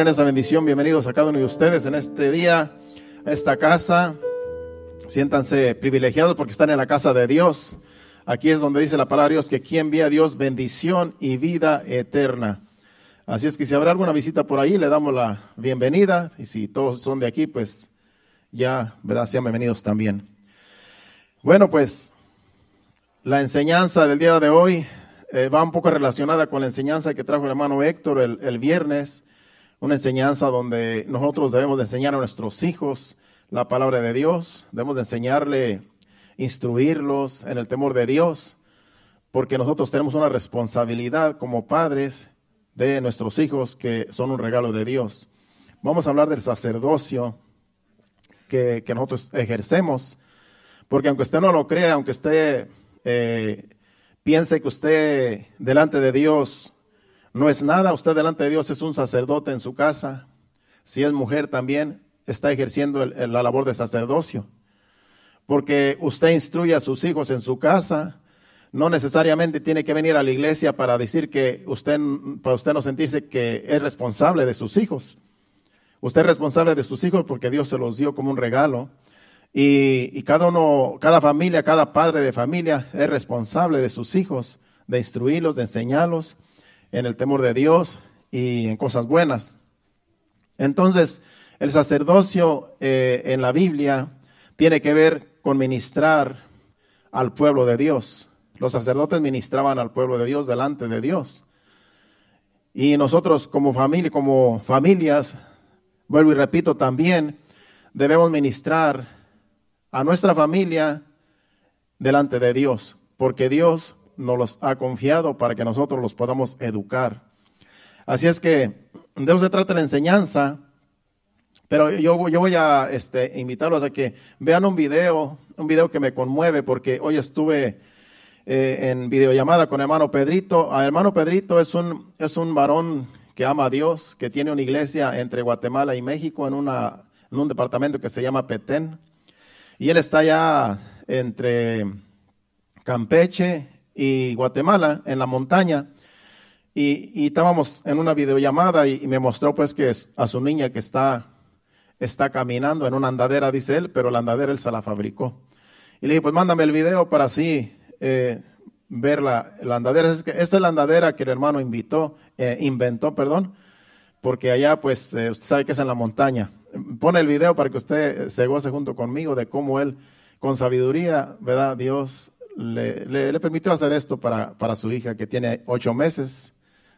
en esa bendición. Bienvenidos a cada uno de ustedes en este día, a esta casa. Siéntanse privilegiados porque están en la casa de Dios. Aquí es donde dice la palabra de Dios que quien envía a Dios bendición y vida eterna. Así es que si habrá alguna visita por ahí, le damos la bienvenida. Y si todos son de aquí, pues ya. Sean bienvenidos también. Bueno, pues la enseñanza del día de hoy eh, va un poco relacionada con la enseñanza que trajo el hermano Héctor el viernes una enseñanza donde nosotros debemos de enseñar a nuestros hijos la palabra de Dios, debemos de enseñarle, instruirlos en el temor de Dios, porque nosotros tenemos una responsabilidad como padres de nuestros hijos que son un regalo de Dios. Vamos a hablar del sacerdocio que, nosotros ejercemos, porque aunque usted no lo crea, aunque usted eh, piense que usted delante de Dios no es nada, usted delante de Dios es un sacerdote en su casa. Si es mujer también está ejerciendo la labor de sacerdocio. Porque usted instruye a sus hijos en su casa. No necesariamente tiene que venir a la iglesia para decir que usted, para usted no sentirse que es responsable de sus hijos. Usted es responsable de sus hijos porque Dios se los dio como un regalo. Y, y, cada uno, cada familia, cada padre de familia es responsable de sus hijos, de instruirlos, de enseñarlos en el temor de Dios y en cosas buenas. Entonces, el sacerdocio eh, en la Biblia tiene que ver con ministrar al pueblo de Dios. Los sacerdotes ministraban al pueblo de Dios delante de Dios. Y nosotros como familia, como familias, vuelvo y repito también, debemos ministrar a nuestra familia delante de Dios, porque Dios nos los ha confiado para que nosotros los podamos educar. Así es que de eso se trata la enseñanza, pero yo, voy a este, invitarlos a que vean un video, un video que me conmueve, porque hoy estuve eh, en videollamada con hermano Pedrito. A hermano Pedrito es un, es un varón que ama a Dios, que tiene una iglesia entre Guatemala y México en, una, en un departamento que se llama Petén. Y él está allá entre Campeche y Guatemala, en la montaña. Y, estábamos en una videollamada y, me mostró pues que a su niña que está, está caminando en una andadera, dice él, pero la andadera él se la fabricó. Y le dije, pues mándame el video para así eh, ver la, andadera. Es que esta es la andadera que el hermano invitó, eh, inventó, perdón, porque allá pues eh, usted sabe que es en la montaña. Pone el video para que usted se goce junto conmigo de cómo él, con sabiduría, ¿verdad? Dios le, le, permitió hacer esto para, para, su hija que tiene ocho meses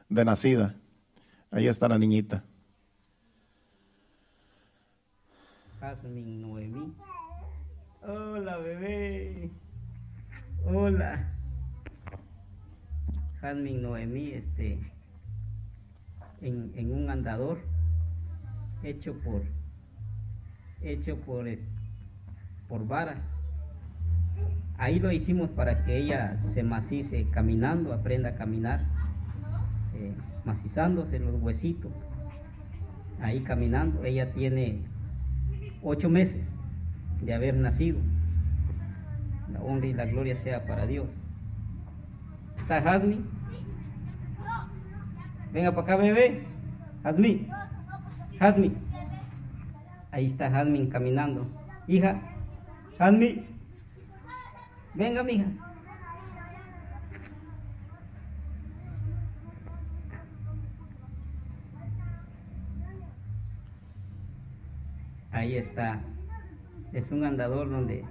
de nacida. Ahí está la niñita. Jasmine Noemí. Hola, bebé. Hola. Jasmine Noemí, este, en, en, un andador hecho por, hecho por, por varas Ahí lo hicimos para que ella se macice caminando, aprenda a caminar, eh, macizándose los huesitos. Ahí caminando, ella tiene ocho meses de haber nacido. La honra y la gloria sea para Dios. ¿Está Jasmine? Venga para acá, bebé. Jasmine. Jasmine. Ahí está Jasmine caminando. Hija, Jasmine. Venga, mija. Ahí está. Es un andador donde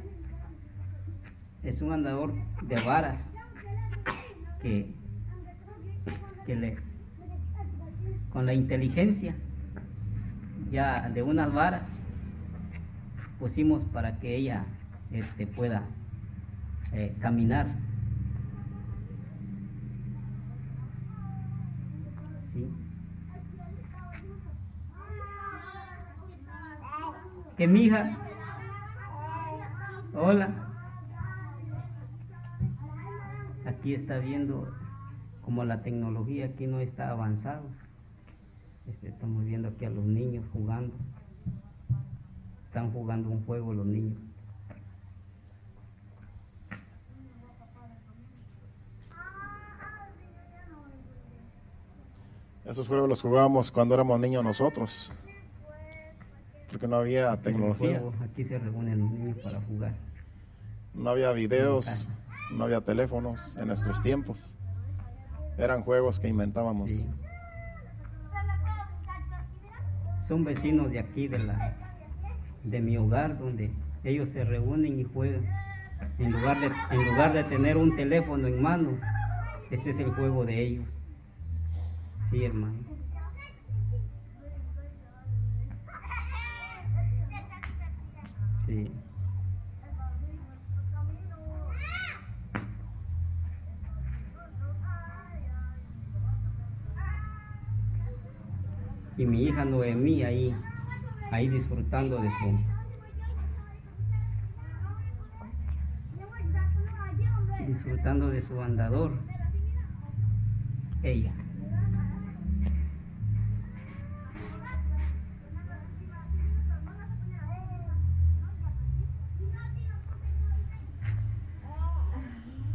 es un andador de varas que, que le con la inteligencia ya de unas varas pusimos para que ella este, pueda eh, caminar. ¿Sí? Que mi hija, hola, aquí está viendo como la tecnología aquí no está avanzada. Este, estamos viendo aquí a los niños jugando. Están jugando un juego los niños. Esos juegos los jugábamos cuando éramos niños nosotros, porque no había tecnología. Aquí se reúnen los niños para jugar. No había videos, no había teléfonos en nuestros tiempos. Eran juegos que inventábamos. Son vecinos de aquí, de, la, de mi hogar, donde ellos se reúnen y juegan. En lugar, de, en lugar de tener un teléfono en mano, este es el juego de ellos. Sí, hermano. Sí. Y mi hija Noemí ahí, ahí disfrutando de su disfrutando de su andador. Ella.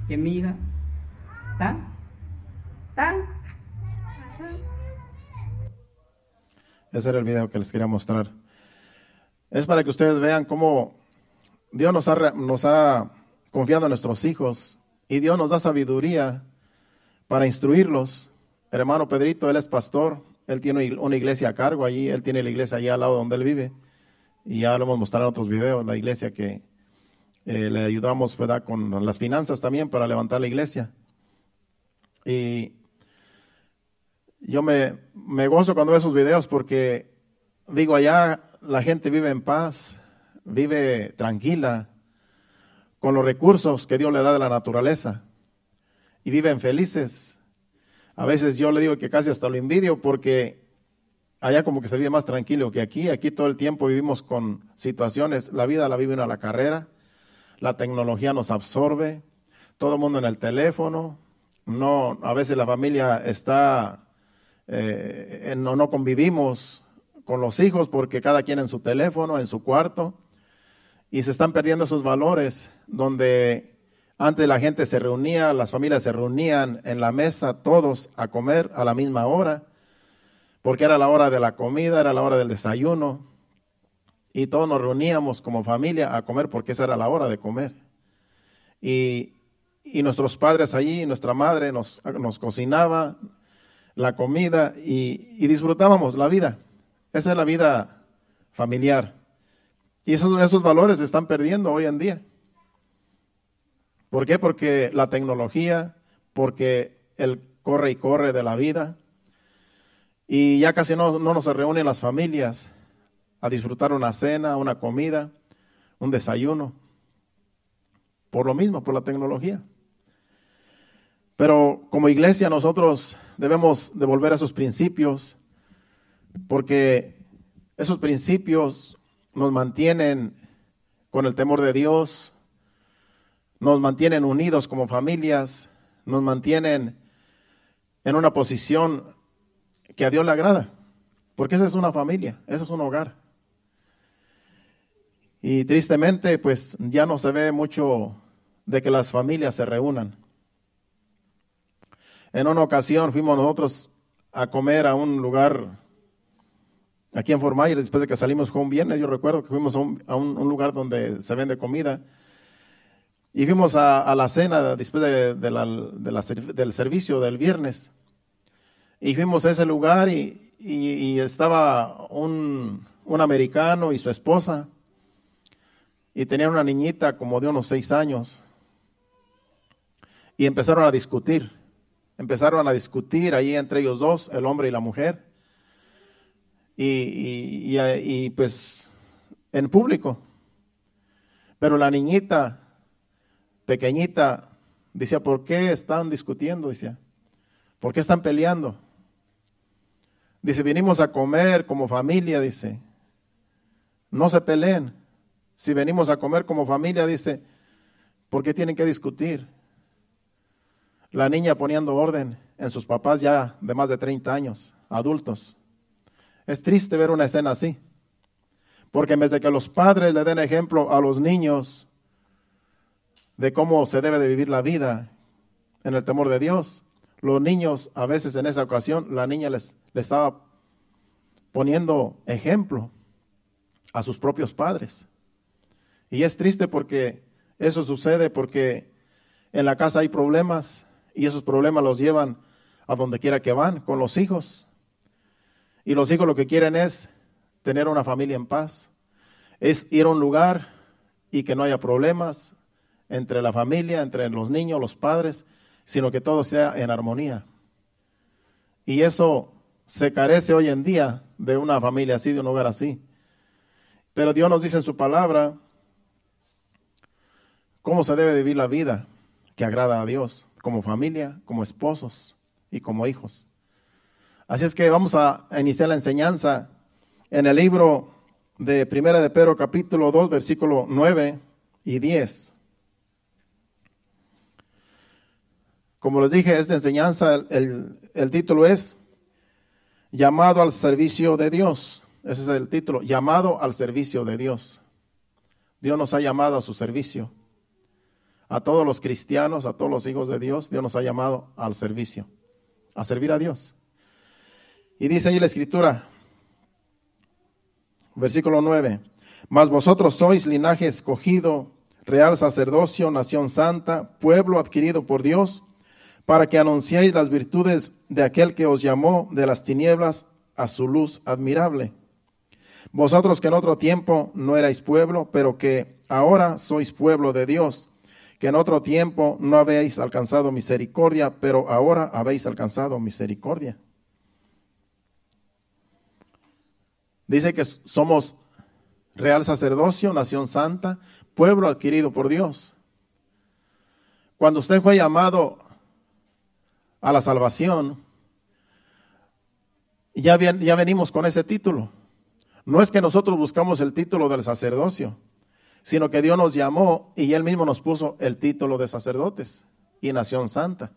¿Qué mi? ¿Tan? ¿Tan? Ese era el video que les quería mostrar. Es para que ustedes vean cómo Dios nos ha, nos ha confiado en nuestros hijos y Dios nos da sabiduría para instruirlos. El hermano Pedrito, él es pastor, él tiene una iglesia a cargo allí, él tiene la iglesia allá al lado donde él vive. Y ya lo hemos mostrado en otros videos, la iglesia que eh, le ayudamos ¿verdad? con las finanzas también para levantar la iglesia. Y yo me, me gozo cuando veo esos videos porque digo, allá la gente vive en paz, vive tranquila, con los recursos que Dios le da de la naturaleza y viven felices. A veces yo le digo que casi hasta lo envidio porque allá como que se vive más tranquilo que aquí. Aquí todo el tiempo vivimos con situaciones, la vida la vive a la carrera, la tecnología nos absorbe, todo el mundo en el teléfono, no, a veces la familia está, eh, no, no convivimos con los hijos porque cada quien en su teléfono, en su cuarto, y se están perdiendo esos valores donde antes la gente se reunía, las familias se reunían en la mesa todos a comer a la misma hora, porque era la hora de la comida, era la hora del desayuno, y todos nos reuníamos como familia a comer porque esa era la hora de comer. Y, nuestros padres allí, nuestra madre nos, nos cocinaba la comida y, y, disfrutábamos la vida. Esa es la vida familiar. Y esos, esos valores se están perdiendo hoy en día. ¿Por qué? Porque la tecnología, porque el corre y corre de la vida, y ya casi no, no nos reúnen las familias a disfrutar una cena, una comida, un desayuno. Por lo mismo, por la tecnología. Pero como iglesia nosotros debemos devolver esos principios porque esos principios nos mantienen con el temor de Dios, nos mantienen unidos como familias, nos mantienen en una posición que a Dios le agrada, porque esa es una familia, ese es un hogar. Y tristemente, pues ya no se ve mucho de que las familias se reúnan. En una ocasión fuimos nosotros a comer a un lugar aquí en Fort después de que salimos fue un viernes, yo recuerdo que fuimos a un lugar donde se vende comida y fuimos a, la cena después de, del servicio del viernes. Y fuimos a ese lugar y, estaba un, americano y su esposa. Y tenían una niñita como de unos seis años. Y empezaron a discutir. Empezaron a discutir ahí entre ellos dos, el hombre y la mujer. Y, y pues en público. Pero la niñita pequeñita, decía, ¿por qué están discutiendo? Decía, ¿por qué están peleando? Dice, venimos a comer como familia, dice, no se peleen. Si venimos a comer como familia, dice, ¿por qué tienen que discutir? La niña poniendo orden en sus papás ya de más de 30 años, adultos. Es triste ver una escena así, porque en vez de que los padres le den ejemplo a los niños, de cómo se debe de vivir la vida en el temor de Dios. los niños, a veces en esa ocasión, la niña les, les estaba poniendo ejemplo a sus propios padres. Y es triste porque eso sucede porque en la casa hay problemas y esos problemas los llevan a donde quiera que van con los hijos. Y los hijos lo que quieren es tener una familia en paz, es ir a un lugar y que no haya problemas entre la familia, entre los niños, los padres, sino que todo sea en armonía. Y eso se carece hoy en día de una familia así, de un hogar así. Pero Dios nos dice en su palabra cómo se debe vivir la vida que agrada a Dios, como familia, como esposos y como hijos. Así es que vamos a iniciar la enseñanza en el libro de Primera de Pedro capítulo 2, versículo 9 y 10. Como les dije, esta enseñanza, el, el título es Llamado al servicio de Dios. Ese es el título, llamado al servicio de Dios. Dios nos ha llamado a su servicio. A todos los cristianos, a todos los hijos de Dios, Dios nos ha llamado al servicio, a servir a Dios. Y dice ahí la escritura, versículo 9, mas vosotros sois linaje escogido, real sacerdocio, nación santa, pueblo adquirido por Dios, para que anunciéis las virtudes de aquel que os llamó de las tinieblas a su luz admirable. Vosotros que en otro tiempo no erais pueblo, pero que ahora sois pueblo de Dios, que en otro tiempo no habéis alcanzado misericordia, pero ahora habéis alcanzado misericordia. Dice que somos real sacerdocio, nación santa, pueblo adquirido por Dios. Cuando usted fue llamado a la salvación, ya, venimos con ese título. No es que nosotros buscamos el título del sacerdocio, sino que Dios nos llamó y Él mismo nos puso el título de sacerdotes y nación santa.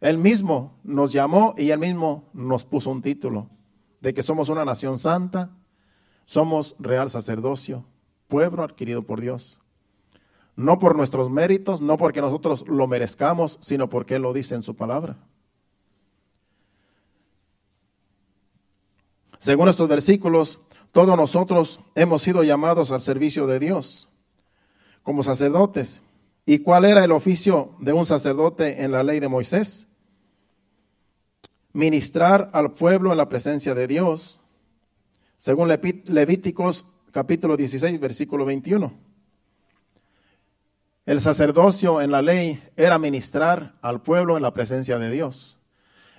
Él mismo nos llamó y Él mismo nos puso un título de que somos una nación santa, somos real sacerdocio, pueblo adquirido por Dios. No por nuestros méritos, no porque nosotros lo merezcamos, sino porque Él lo dice en su palabra. Según estos versículos, todos nosotros hemos sido llamados al servicio de Dios como sacerdotes. ¿Y cuál era el oficio de un sacerdote en la ley de Moisés? ministrar al pueblo en la presencia de Dios, según Levíticos capítulo 16, versículo 21. El sacerdocio en la ley era ministrar al pueblo en la presencia de Dios.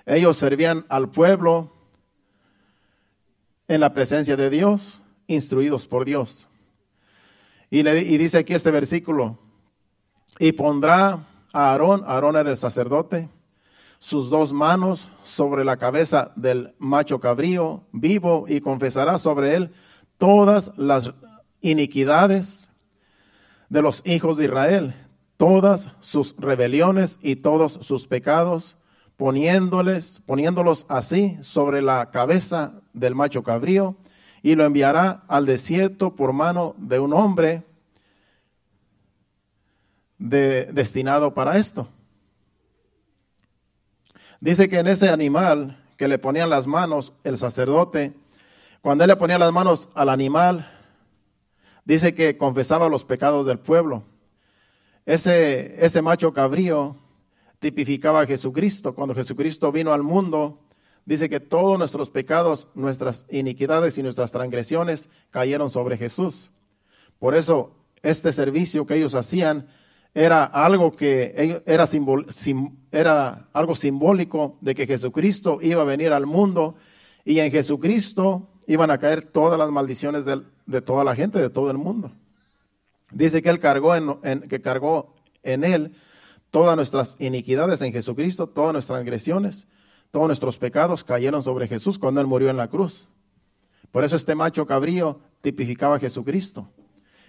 Ellos servían al pueblo en la presencia de Dios, instruidos por Dios. Y, le, dice aquí este versículo, y pondrá a Aarón, Aarón era el sacerdote, sus dos manos sobre la cabeza del macho cabrío vivo y confesará sobre él todas las iniquidades de los hijos de Israel, todas sus rebeliones y todos sus pecados, poniéndoles, poniéndolos así sobre la cabeza del macho cabrío, y lo enviará al desierto por mano de un hombre destinado para esto. Dice que en ese animal que le ponían las manos el sacerdote, cuando él le ponía las manos al animal, dice que confesaba los pecados del pueblo. Ese, ese macho cabrío tipificaba a Jesucristo. Cuando Jesucristo vino al mundo, dice que todos nuestros pecados, nuestras iniquidades y nuestras transgresiones cayeron sobre Jesús. Por eso este servicio que ellos hacían era algo que era, era algo simbólico de que Jesucristo iba a venir al mundo y en Jesucristo iban a caer todas las maldiciones de, toda la gente, de todo el mundo. Dice que él cargó en, que cargó en él todas nuestras iniquidades en Jesucristo, todas nuestras transgresiones, todos nuestros pecados cayeron sobre Jesús cuando él murió en la cruz. Por eso este macho cabrío tipificaba a Jesucristo.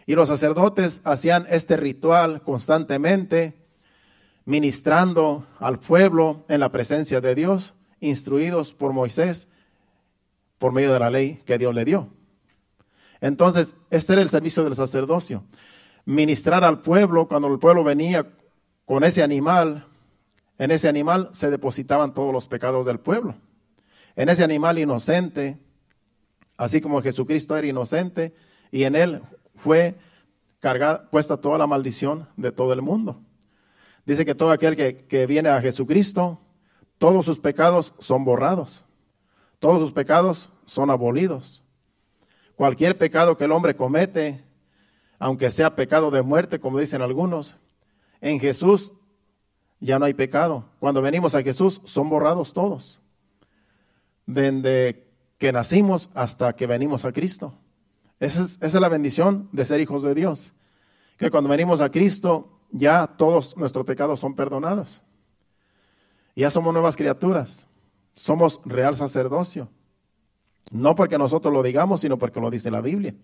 Y los sacerdotes hacían este ritual constantemente, ministrando al pueblo en la presencia de Dios, instruidos por Moisés por medio de la ley que Dios le dio. Entonces, este era el servicio del sacerdocio. Ministrar al pueblo cuando el pueblo venía con ese animal, en ese animal se depositaban todos los pecados del pueblo. En ese animal inocente, así como Jesucristo era inocente, y en él fue cargada, puesta toda la maldición de todo el mundo. Dice que todo aquel que, que viene a Jesucristo, todos sus pecados son borrados, todos sus pecados son abolidos. Cualquier pecado que el hombre comete, aunque sea pecado de muerte, como dicen algunos, en Jesús ya no hay pecado. Cuando venimos a Jesús son borrados todos. Desde que nacimos hasta que venimos a Cristo. Esa es, es la bendición de ser hijos de Dios. Que cuando venimos a Cristo ya todos nuestros pecados son perdonados. Ya somos nuevas criaturas. Somos real sacerdocio. No porque nosotros lo digamos, sino porque lo dice la Biblia.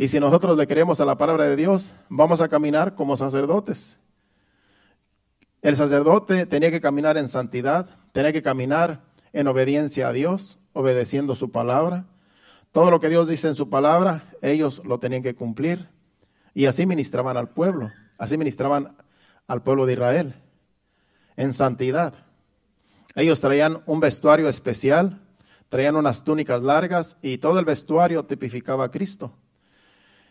Y si nosotros le creemos a la palabra de Dios, vamos a caminar como sacerdotes. El sacerdote tenía que caminar en santidad, tenía que caminar en obediencia a Dios, obedeciendo su palabra. Todo lo que Dios dice en su palabra, ellos lo tenían que cumplir. Y así ministraban al pueblo, así ministraban al pueblo de Israel, en santidad. Ellos traían un vestuario especial, traían unas túnicas largas y todo el vestuario tipificaba a Cristo.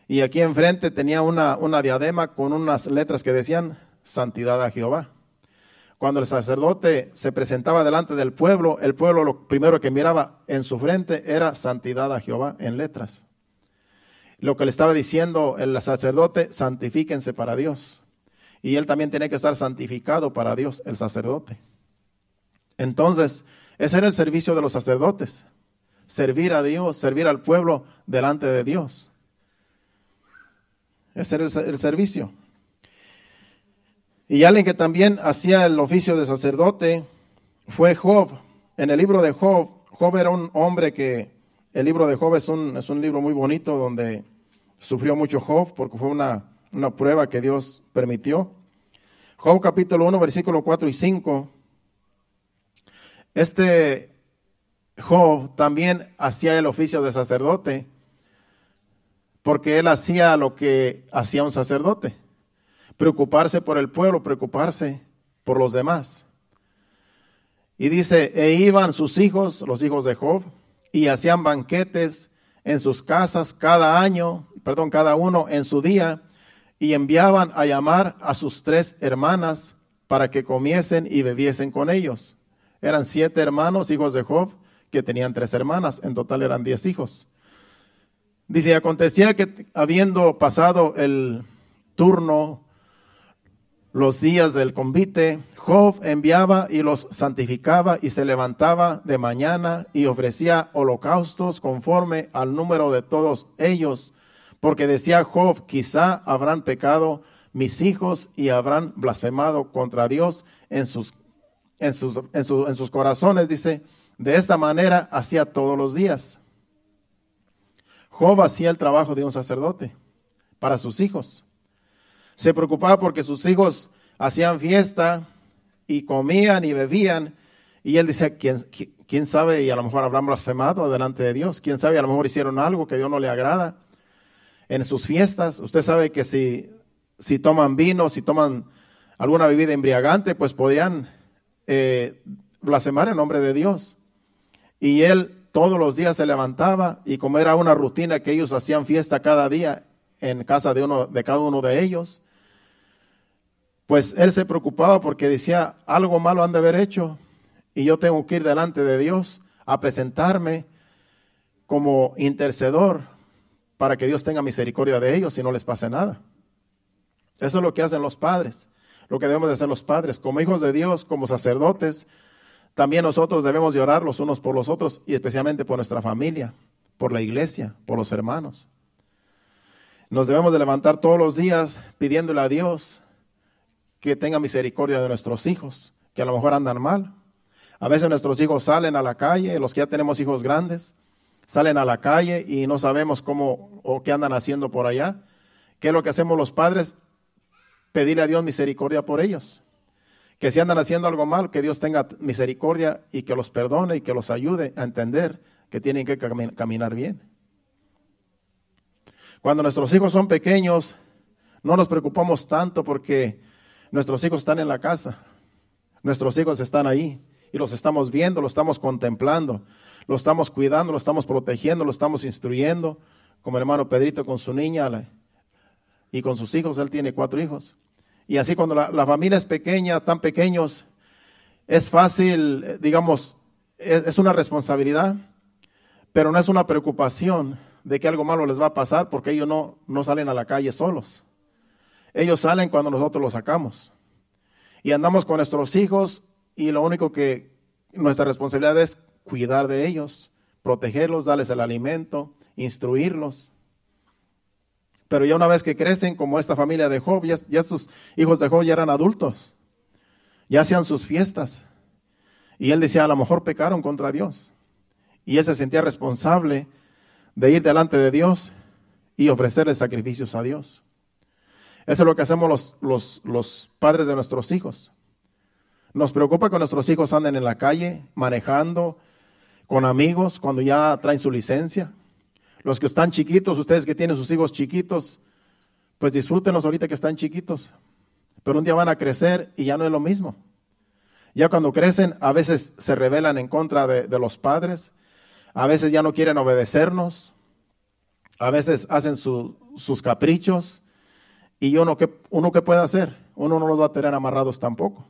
Y aquí enfrente tenía una, diadema con unas letras que decían santidad a Jehová. Cuando el sacerdote se presentaba delante del pueblo, el pueblo lo primero que miraba en su frente era santidad a Jehová en letras. Lo que le estaba diciendo el sacerdote, santifíquense para Dios. Y él también tiene que estar santificado para Dios, el sacerdote. Entonces, ese era el servicio de los sacerdotes. Servir a Dios, servir al pueblo delante de Dios. Ese era el, servicio. Y alguien que también hacía el oficio de sacerdote fue Job. En el libro de Job, Job era un hombre que, el libro de Job es un, es un libro muy bonito donde sufrió mucho Job porque fue una, una prueba que Dios permitió. Job capítulo 1, versículo 4 y 5. Este Job también hacía el oficio de sacerdote porque él hacía lo que hacía un sacerdote preocuparse por el pueblo, preocuparse por los demás. Y dice, e iban sus hijos, los hijos de Job, y hacían banquetes en sus casas cada año, perdón, cada uno en su día, y enviaban a llamar a sus tres hermanas para que comiesen y bebiesen con ellos. Eran siete hermanos, hijos de Job, que tenían tres hermanas, en total eran diez hijos. Dice, acontecía que habiendo pasado el turno los días del convite, Job enviaba y los santificaba y se levantaba de mañana y ofrecía holocaustos conforme al número de todos ellos, porque decía Job, quizá habrán pecado mis hijos y habrán blasfemado contra Dios en sus, en sus, en sus corazones, dice, de esta manera hacía todos los días. Job hacía el trabajo de un sacerdote para sus hijos se preocupaba porque sus hijos hacían fiesta y comían y bebían. Y él decía, ¿quién, sabe? Y a lo mejor habrán blasfemado delante de Dios. ¿Quién sabe? A lo mejor hicieron algo que Dios no le agrada en sus fiestas. Usted sabe que si, si toman vino, si toman alguna bebida embriagante, pues podrían eh, blasfemar en nombre de Dios. Y él todos los días se levantaba y como era una rutina que ellos hacían fiesta cada día en casa de uno de cada uno de ellos, pues él se preocupaba porque decía, algo malo han de haber hecho y yo tengo que ir delante de Dios a presentarme como intercedor para que Dios tenga misericordia de ellos y no les pase nada. Eso es lo que hacen los padres, lo que debemos de hacer los padres. Como hijos de Dios, como sacerdotes, también nosotros debemos de orar los unos por los otros y especialmente por nuestra familia, por la iglesia, por los hermanos. Nos debemos de levantar todos los días pidiéndole a Dios que tenga misericordia de nuestros hijos, que a lo mejor andan mal. A veces nuestros hijos salen a la calle, los que ya tenemos hijos grandes, salen a la calle y no sabemos cómo o qué andan haciendo por allá. ¿Qué es lo que hacemos los padres? Pedirle a Dios misericordia por ellos. Que si andan haciendo algo mal, que Dios tenga misericordia y que los perdone y que los ayude a entender que tienen que caminar bien. Cuando nuestros hijos son pequeños, no nos preocupamos tanto porque nuestros hijos están en la casa. Nuestros hijos están ahí y los estamos viendo, los estamos contemplando, los estamos cuidando, los estamos protegiendo, los estamos instruyendo, como el hermano Pedrito con su niña y con sus hijos, él tiene cuatro hijos. Y así cuando la, familia es pequeña, tan pequeños, es fácil, digamos, es, una responsabilidad, pero no es una preocupación de que algo malo les va a pasar porque ellos no, no salen a la calle solos. Ellos salen cuando nosotros los sacamos. Y andamos con nuestros hijos y lo único que nuestra responsabilidad es cuidar de ellos, protegerlos, darles el alimento, instruirlos. Pero ya una vez que crecen, como esta familia de Job, ya, estos hijos de Job ya eran adultos, ya hacían sus fiestas. Y él decía, a lo mejor pecaron contra Dios. Y él se sentía responsable de ir delante de Dios y ofrecerle sacrificios a Dios. Eso es lo que hacemos los, los, los padres de nuestros hijos. Nos preocupa que nuestros hijos anden en la calle, manejando, con amigos, cuando ya traen su licencia. Los que están chiquitos, ustedes que tienen sus hijos chiquitos, pues disfrútenlos ahorita que están chiquitos. Pero un día van a crecer y ya no es lo mismo. Ya cuando crecen, a veces se rebelan en contra de, los padres, a veces ya no quieren obedecernos, a veces hacen sus caprichos. Y uno que uno qué puede hacer, uno no los va a tener amarrados tampoco.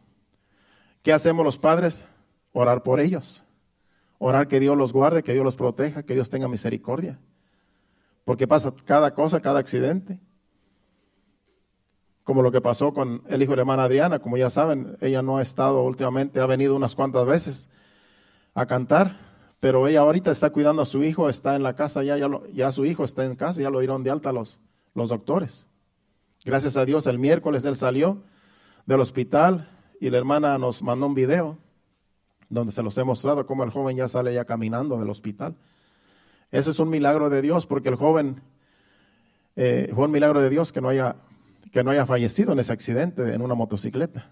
¿Qué hacemos los padres? Orar por ellos. Orar que Dios los guarde, que Dios los proteja, que Dios tenga misericordia porque pasa cada cosa, cada accidente. Como lo que pasó con el hijo de la hermana Adriana, como ya saben, ella no ha estado últimamente, ha venido unas cuantas veces a cantar, pero ella ahorita está cuidando a su hijo, está en la casa, ya, ya, ya su hijo está en casa, ya lo dieron de alta los, los doctores. Gracias a Dios, el miércoles él salió del hospital y la hermana nos mandó un video donde se los he mostrado cómo el joven ya sale ya caminando del hospital. Eso es un milagro de Dios porque el joven eh, fue un milagro de Dios que no, haya, que no haya fallecido en ese accidente en una motocicleta.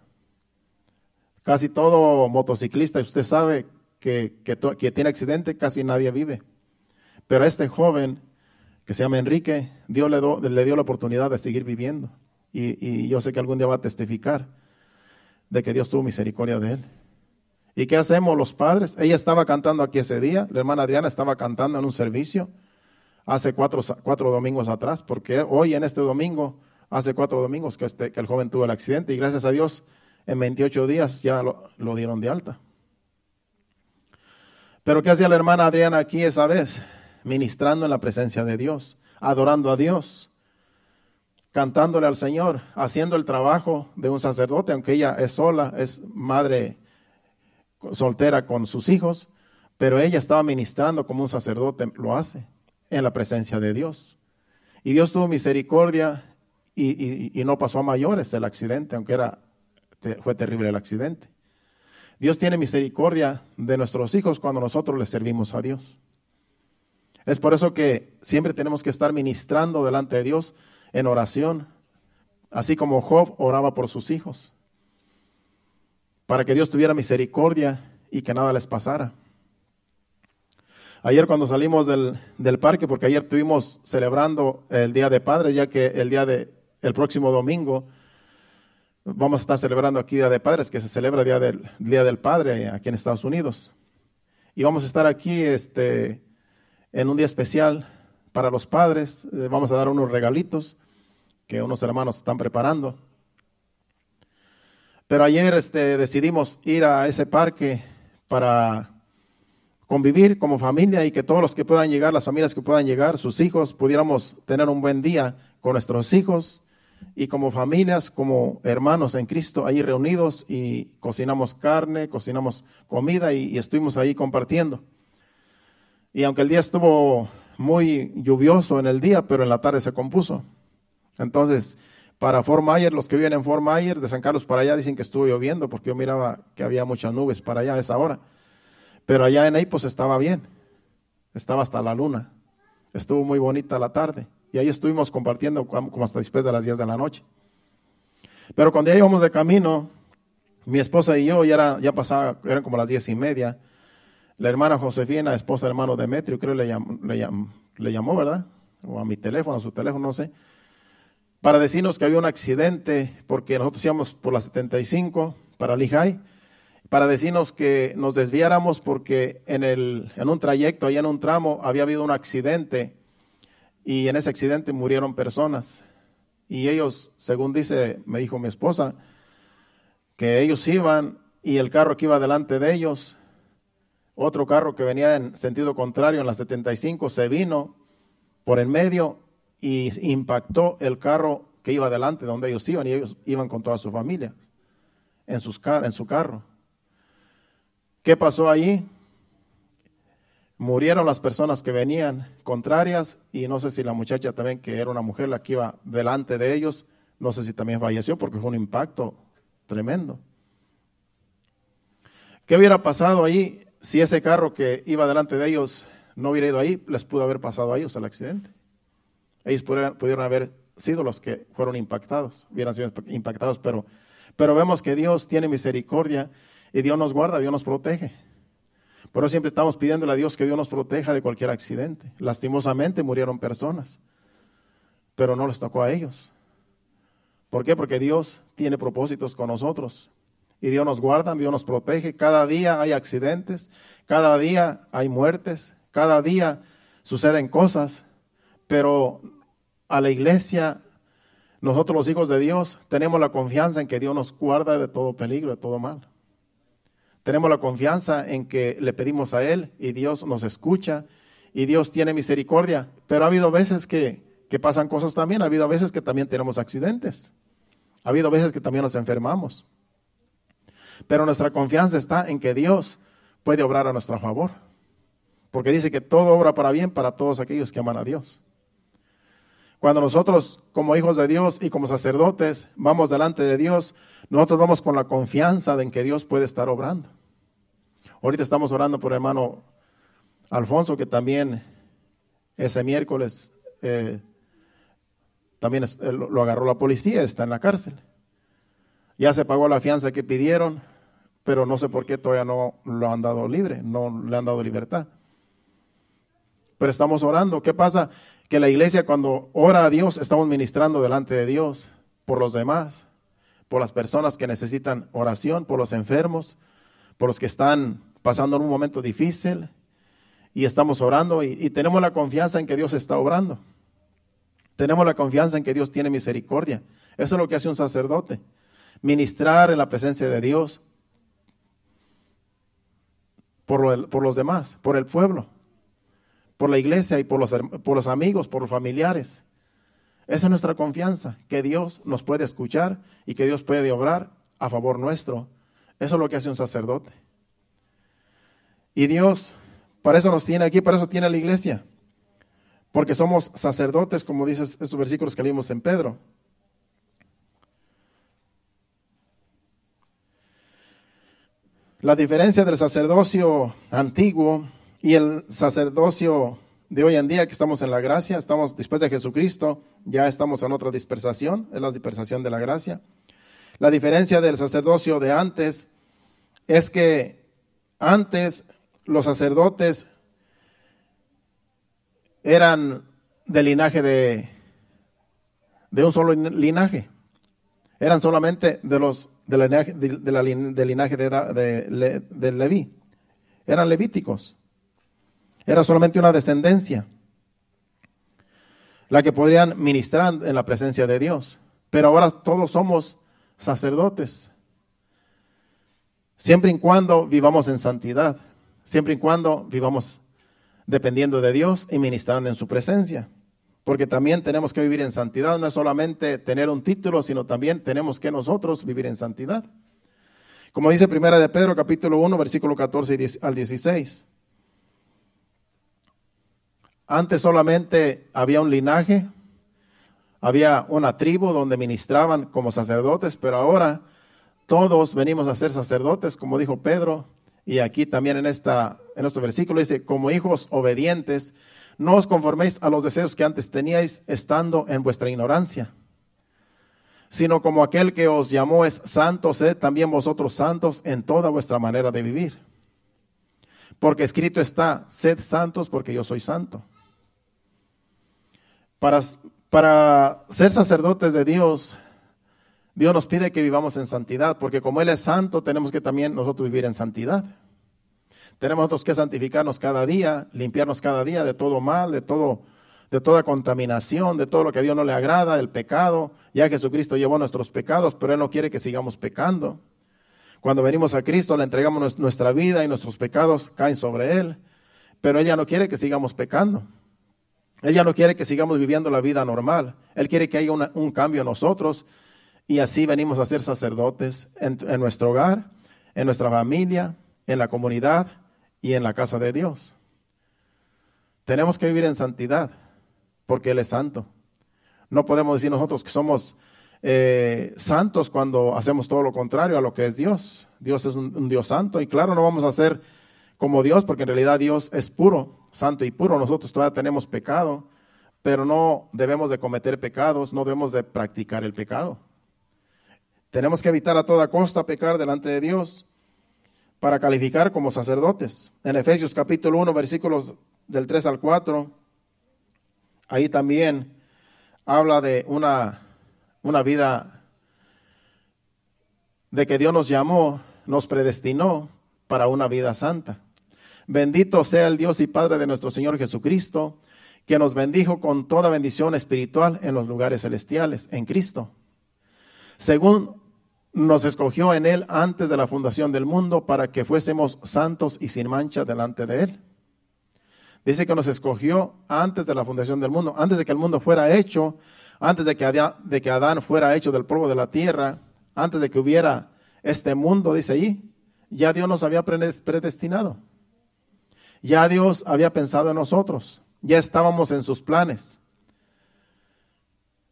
Casi todo motociclista, usted sabe que, que, tiene accidente, casi nadie vive. Pero este joven que se llama Enrique, Dios le, le dio la oportunidad de seguir viviendo. Y, y yo sé que algún día va a testificar de que Dios tuvo misericordia de él. ¿Y qué hacemos los padres? Ella estaba cantando aquí ese día, la hermana Adriana estaba cantando en un servicio hace cuatro, cuatro domingos atrás, porque hoy en este domingo, hace cuatro domingos que, este, el joven tuvo el accidente y gracias a Dios en 28 días ya lo dieron de alta. Pero ¿qué hacía la hermana Adriana aquí esa vez? Ministrando en la presencia de Dios, adorando a Dios, cantándole al Señor, haciendo el trabajo de un sacerdote, aunque ella es sola, es madre soltera con sus hijos, pero ella estaba ministrando como un sacerdote lo hace en la presencia de Dios. Y Dios tuvo misericordia y, no pasó a mayores el accidente, aunque era, fue terrible el accidente. Dios tiene misericordia de nuestros hijos cuando nosotros les servimos a Dios. Es por eso que siempre tenemos que estar ministrando delante de Dios en oración, así como Job oraba por sus hijos para que Dios tuviera misericordia y que nada les pasara. Ayer cuando salimos del, parque, porque ayer estuvimos celebrando el Día de Padres, ya que el día de próximo domingo vamos a estar celebrando aquí Día de Padres, que se celebra el Día del, Día del Padre aquí en Estados Unidos. Y vamos a estar aquí este, en un día especial para los padres. Eh, vamos a dar unos regalitos que unos hermanos están preparando. Pero ayer este, decidimos ir a ese parque para convivir como familia y que todos los que puedan llegar, las familias que puedan llegar, sus hijos, pudiéramos tener un buen día con nuestros hijos y como familias, como hermanos en Cristo, ahí reunidos y cocinamos carne, cocinamos comida y, y estuvimos ahí compartiendo. Y aunque el día estuvo muy lluvioso en el día, pero en la tarde se compuso. Entonces, para Fort Myers, los que viven en Fort Myers, de San Carlos para allá, dicen que estuvo lloviendo porque yo miraba que había muchas nubes para allá a esa hora. Pero allá en pues estaba bien, estaba hasta la luna. Estuvo muy bonita la tarde y ahí estuvimos compartiendo como hasta después de las 10 de la noche. Pero cuando ya íbamos de camino, mi esposa y yo ya, era, pasaba, eran como las diez y media. La hermana Josefina, esposa del hermano Demetrio, creo le le, le llamó, ¿verdad? O a mi teléfono, a su teléfono, no sé para decirnos que había un accidente porque nosotros íbamos por la 75 para Lehigh para decirnos que nos desviáramos porque en, el, en un trayecto, allá en un tramo, había habido un accidente y en ese accidente murieron personas. Y ellos, según dice, me dijo mi esposa, que ellos iban y el carro que iba delante de ellos, otro carro que venía en sentido contrario en la 75, se vino por el medio y impactó el carro que iba delante de donde ellos iban y ellos iban con toda su familia en, sus en su carro. ¿Qué pasó allí? Murieron las personas que venían contrarias y no sé si la muchacha también, que era una mujer la que iba delante de ellos, no sé si también falleció porque fue un impacto tremendo. ¿Qué hubiera pasado ahí si ese carro que iba delante de ellos no hubiera ido ahí? Les pudo haber pasado a ellos el accidente. Ellos pudieron, haber sido los que fueron impactados, hubieran sido impactados, pero, pero vemos que Dios tiene misericordia y Dios nos guarda, Dios nos protege. Por eso siempre estamos pidiéndole a Dios que Dios nos proteja de cualquier accidente. Lastimosamente murieron personas, pero no les tocó a ellos. ¿Por qué? Porque Dios tiene propósitos con nosotros. Y Dios nos guarda, Dios nos protege. Cada día hay accidentes, cada día hay muertes, cada día suceden cosas. Pero a la iglesia, nosotros los hijos de Dios, tenemos la confianza en que Dios nos guarda de todo peligro, de todo mal. Tenemos la confianza en que le pedimos a Él y Dios nos escucha y Dios tiene misericordia. Pero ha habido veces que, pasan cosas también, ha habido veces que también tenemos accidentes. Ha habido veces que también nos enfermamos. Pero nuestra confianza está en que Dios puede obrar a nuestro favor. Porque dice que todo obra para bien para todos aquellos que aman a Dios. Cuando nosotros, como hijos de Dios y como sacerdotes, vamos delante de Dios, nosotros vamos con la confianza de en que Dios puede estar obrando. Ahorita estamos orando por el hermano Alfonso, que también ese miércoles eh, también eh, lo agarró la policía, está en la cárcel. Ya se pagó la fianza que pidieron, pero no sé por qué todavía no lo han dado libre, no le han dado libertad. Pero estamos orando. ¿Qué pasa? Que la iglesia cuando ora a Dios, estamos ministrando delante de Dios por los demás, por las personas que necesitan oración, por los enfermos, por los que están pasando en un momento difícil y estamos orando y, tenemos la confianza en que Dios está obrando. Tenemos la confianza en que Dios tiene misericordia. Eso es lo que hace un sacerdote. Ministrar en la presencia de Dios por, por los demás, por el pueblo, por la iglesia y por los, por los amigos, por los familiares. Esa es nuestra confianza, que Dios nos puede escuchar y que Dios puede obrar a favor nuestro. Eso es lo que hace un sacerdote. Y Dios, para eso nos tiene aquí, para eso tiene la iglesia. Porque somos sacerdotes, como dicen esos versículos que leímos en Pedro. La diferencia del sacerdocio antiguo y el sacerdocio de hoy en día que estamos en la gracia, estamos después de Jesucristo, ya estamos en otra dispersación, es la dispersación de la gracia. La diferencia del sacerdocio de antes es que antes los sacerdotes eran del linaje de, de un solo linaje. Eran solamente de los del linaje, de, la, del linaje de, de Leví. Eran levíticos. Era solamente una descendencia la que podrían ministrar en la presencia de Dios. Pero ahora todos somos sacerdotes. Siempre y cuando vivamos en santidad siempre y cuando vivamos dependiendo de Dios y ministrando en su presencia. Porque también tenemos que vivir en santidad, no es solamente tener un título, sino también tenemos que nosotros vivir en santidad. Como dice Primera de Pedro, capítulo 1, versículo 14 al 16. Antes solamente había un linaje, había una tribu donde ministraban como sacerdotes, pero ahora todos venimos a ser sacerdotes, como dijo Pedro, y aquí también en, esta, en este versículo dice, como hijos obedientes, no os conforméis a los deseos que antes teníais estando en vuestra ignorancia, sino como aquel que os llamó es santo, sed también vosotros santos en toda vuestra manera de vivir. Porque escrito está, sed santos porque yo soy santo. Para, ser sacerdotes de Dios, Dios nos pide que vivamos en santidad, porque como Él es santo, tenemos que también nosotros vivir en santidad. Tenemos que santificarnos cada día, limpiarnos cada día de todo mal, de todo de toda contaminación, de todo lo que a Dios no le agrada, del pecado. Ya Jesucristo llevó nuestros pecados, pero Él no quiere que sigamos pecando. Cuando venimos a Cristo, le entregamos nuestra vida y nuestros pecados caen sobre Él, pero ella no quiere que sigamos pecando. Ella no quiere que sigamos viviendo la vida normal. Él quiere que haya un cambio en nosotros y así venimos a ser sacerdotes en, nuestro hogar, en nuestra familia, en la comunidad y en la casa de Dios. Tenemos que vivir en santidad porque Él es santo. No podemos decir nosotros que somos eh, santos cuando hacemos todo lo contrario a lo que es Dios. Dios es un, Dios santo y claro, no vamos a ser como Dios porque en realidad Dios es puro, santo y puro. Nosotros todavía tenemos pecado, pero no debemos de cometer pecados, no debemos de practicar el pecado. Tenemos que evitar a toda costa pecar delante de Dios para calificar como sacerdotes. En Efesios capítulo 1, versículos del 3 al 4, ahí también habla de una una vida de que Dios nos llamó, nos predestinó para una vida santa. Bendito sea el Dios y Padre de nuestro Señor Jesucristo, que nos bendijo con toda bendición espiritual en los lugares celestiales, en Cristo. Según nos escogió en Él antes de la fundación del mundo para que fuésemos santos y sin mancha delante de Él. Dice que nos escogió antes de la fundación del mundo, antes de que el mundo fuera hecho, antes de que, Adán, de que Adán fuera hecho del polvo de la tierra, antes de que hubiera este mundo, dice allí, ya Dios nos había predestinado. Ya Dios había pensado en nosotros. Ya estábamos en sus planes.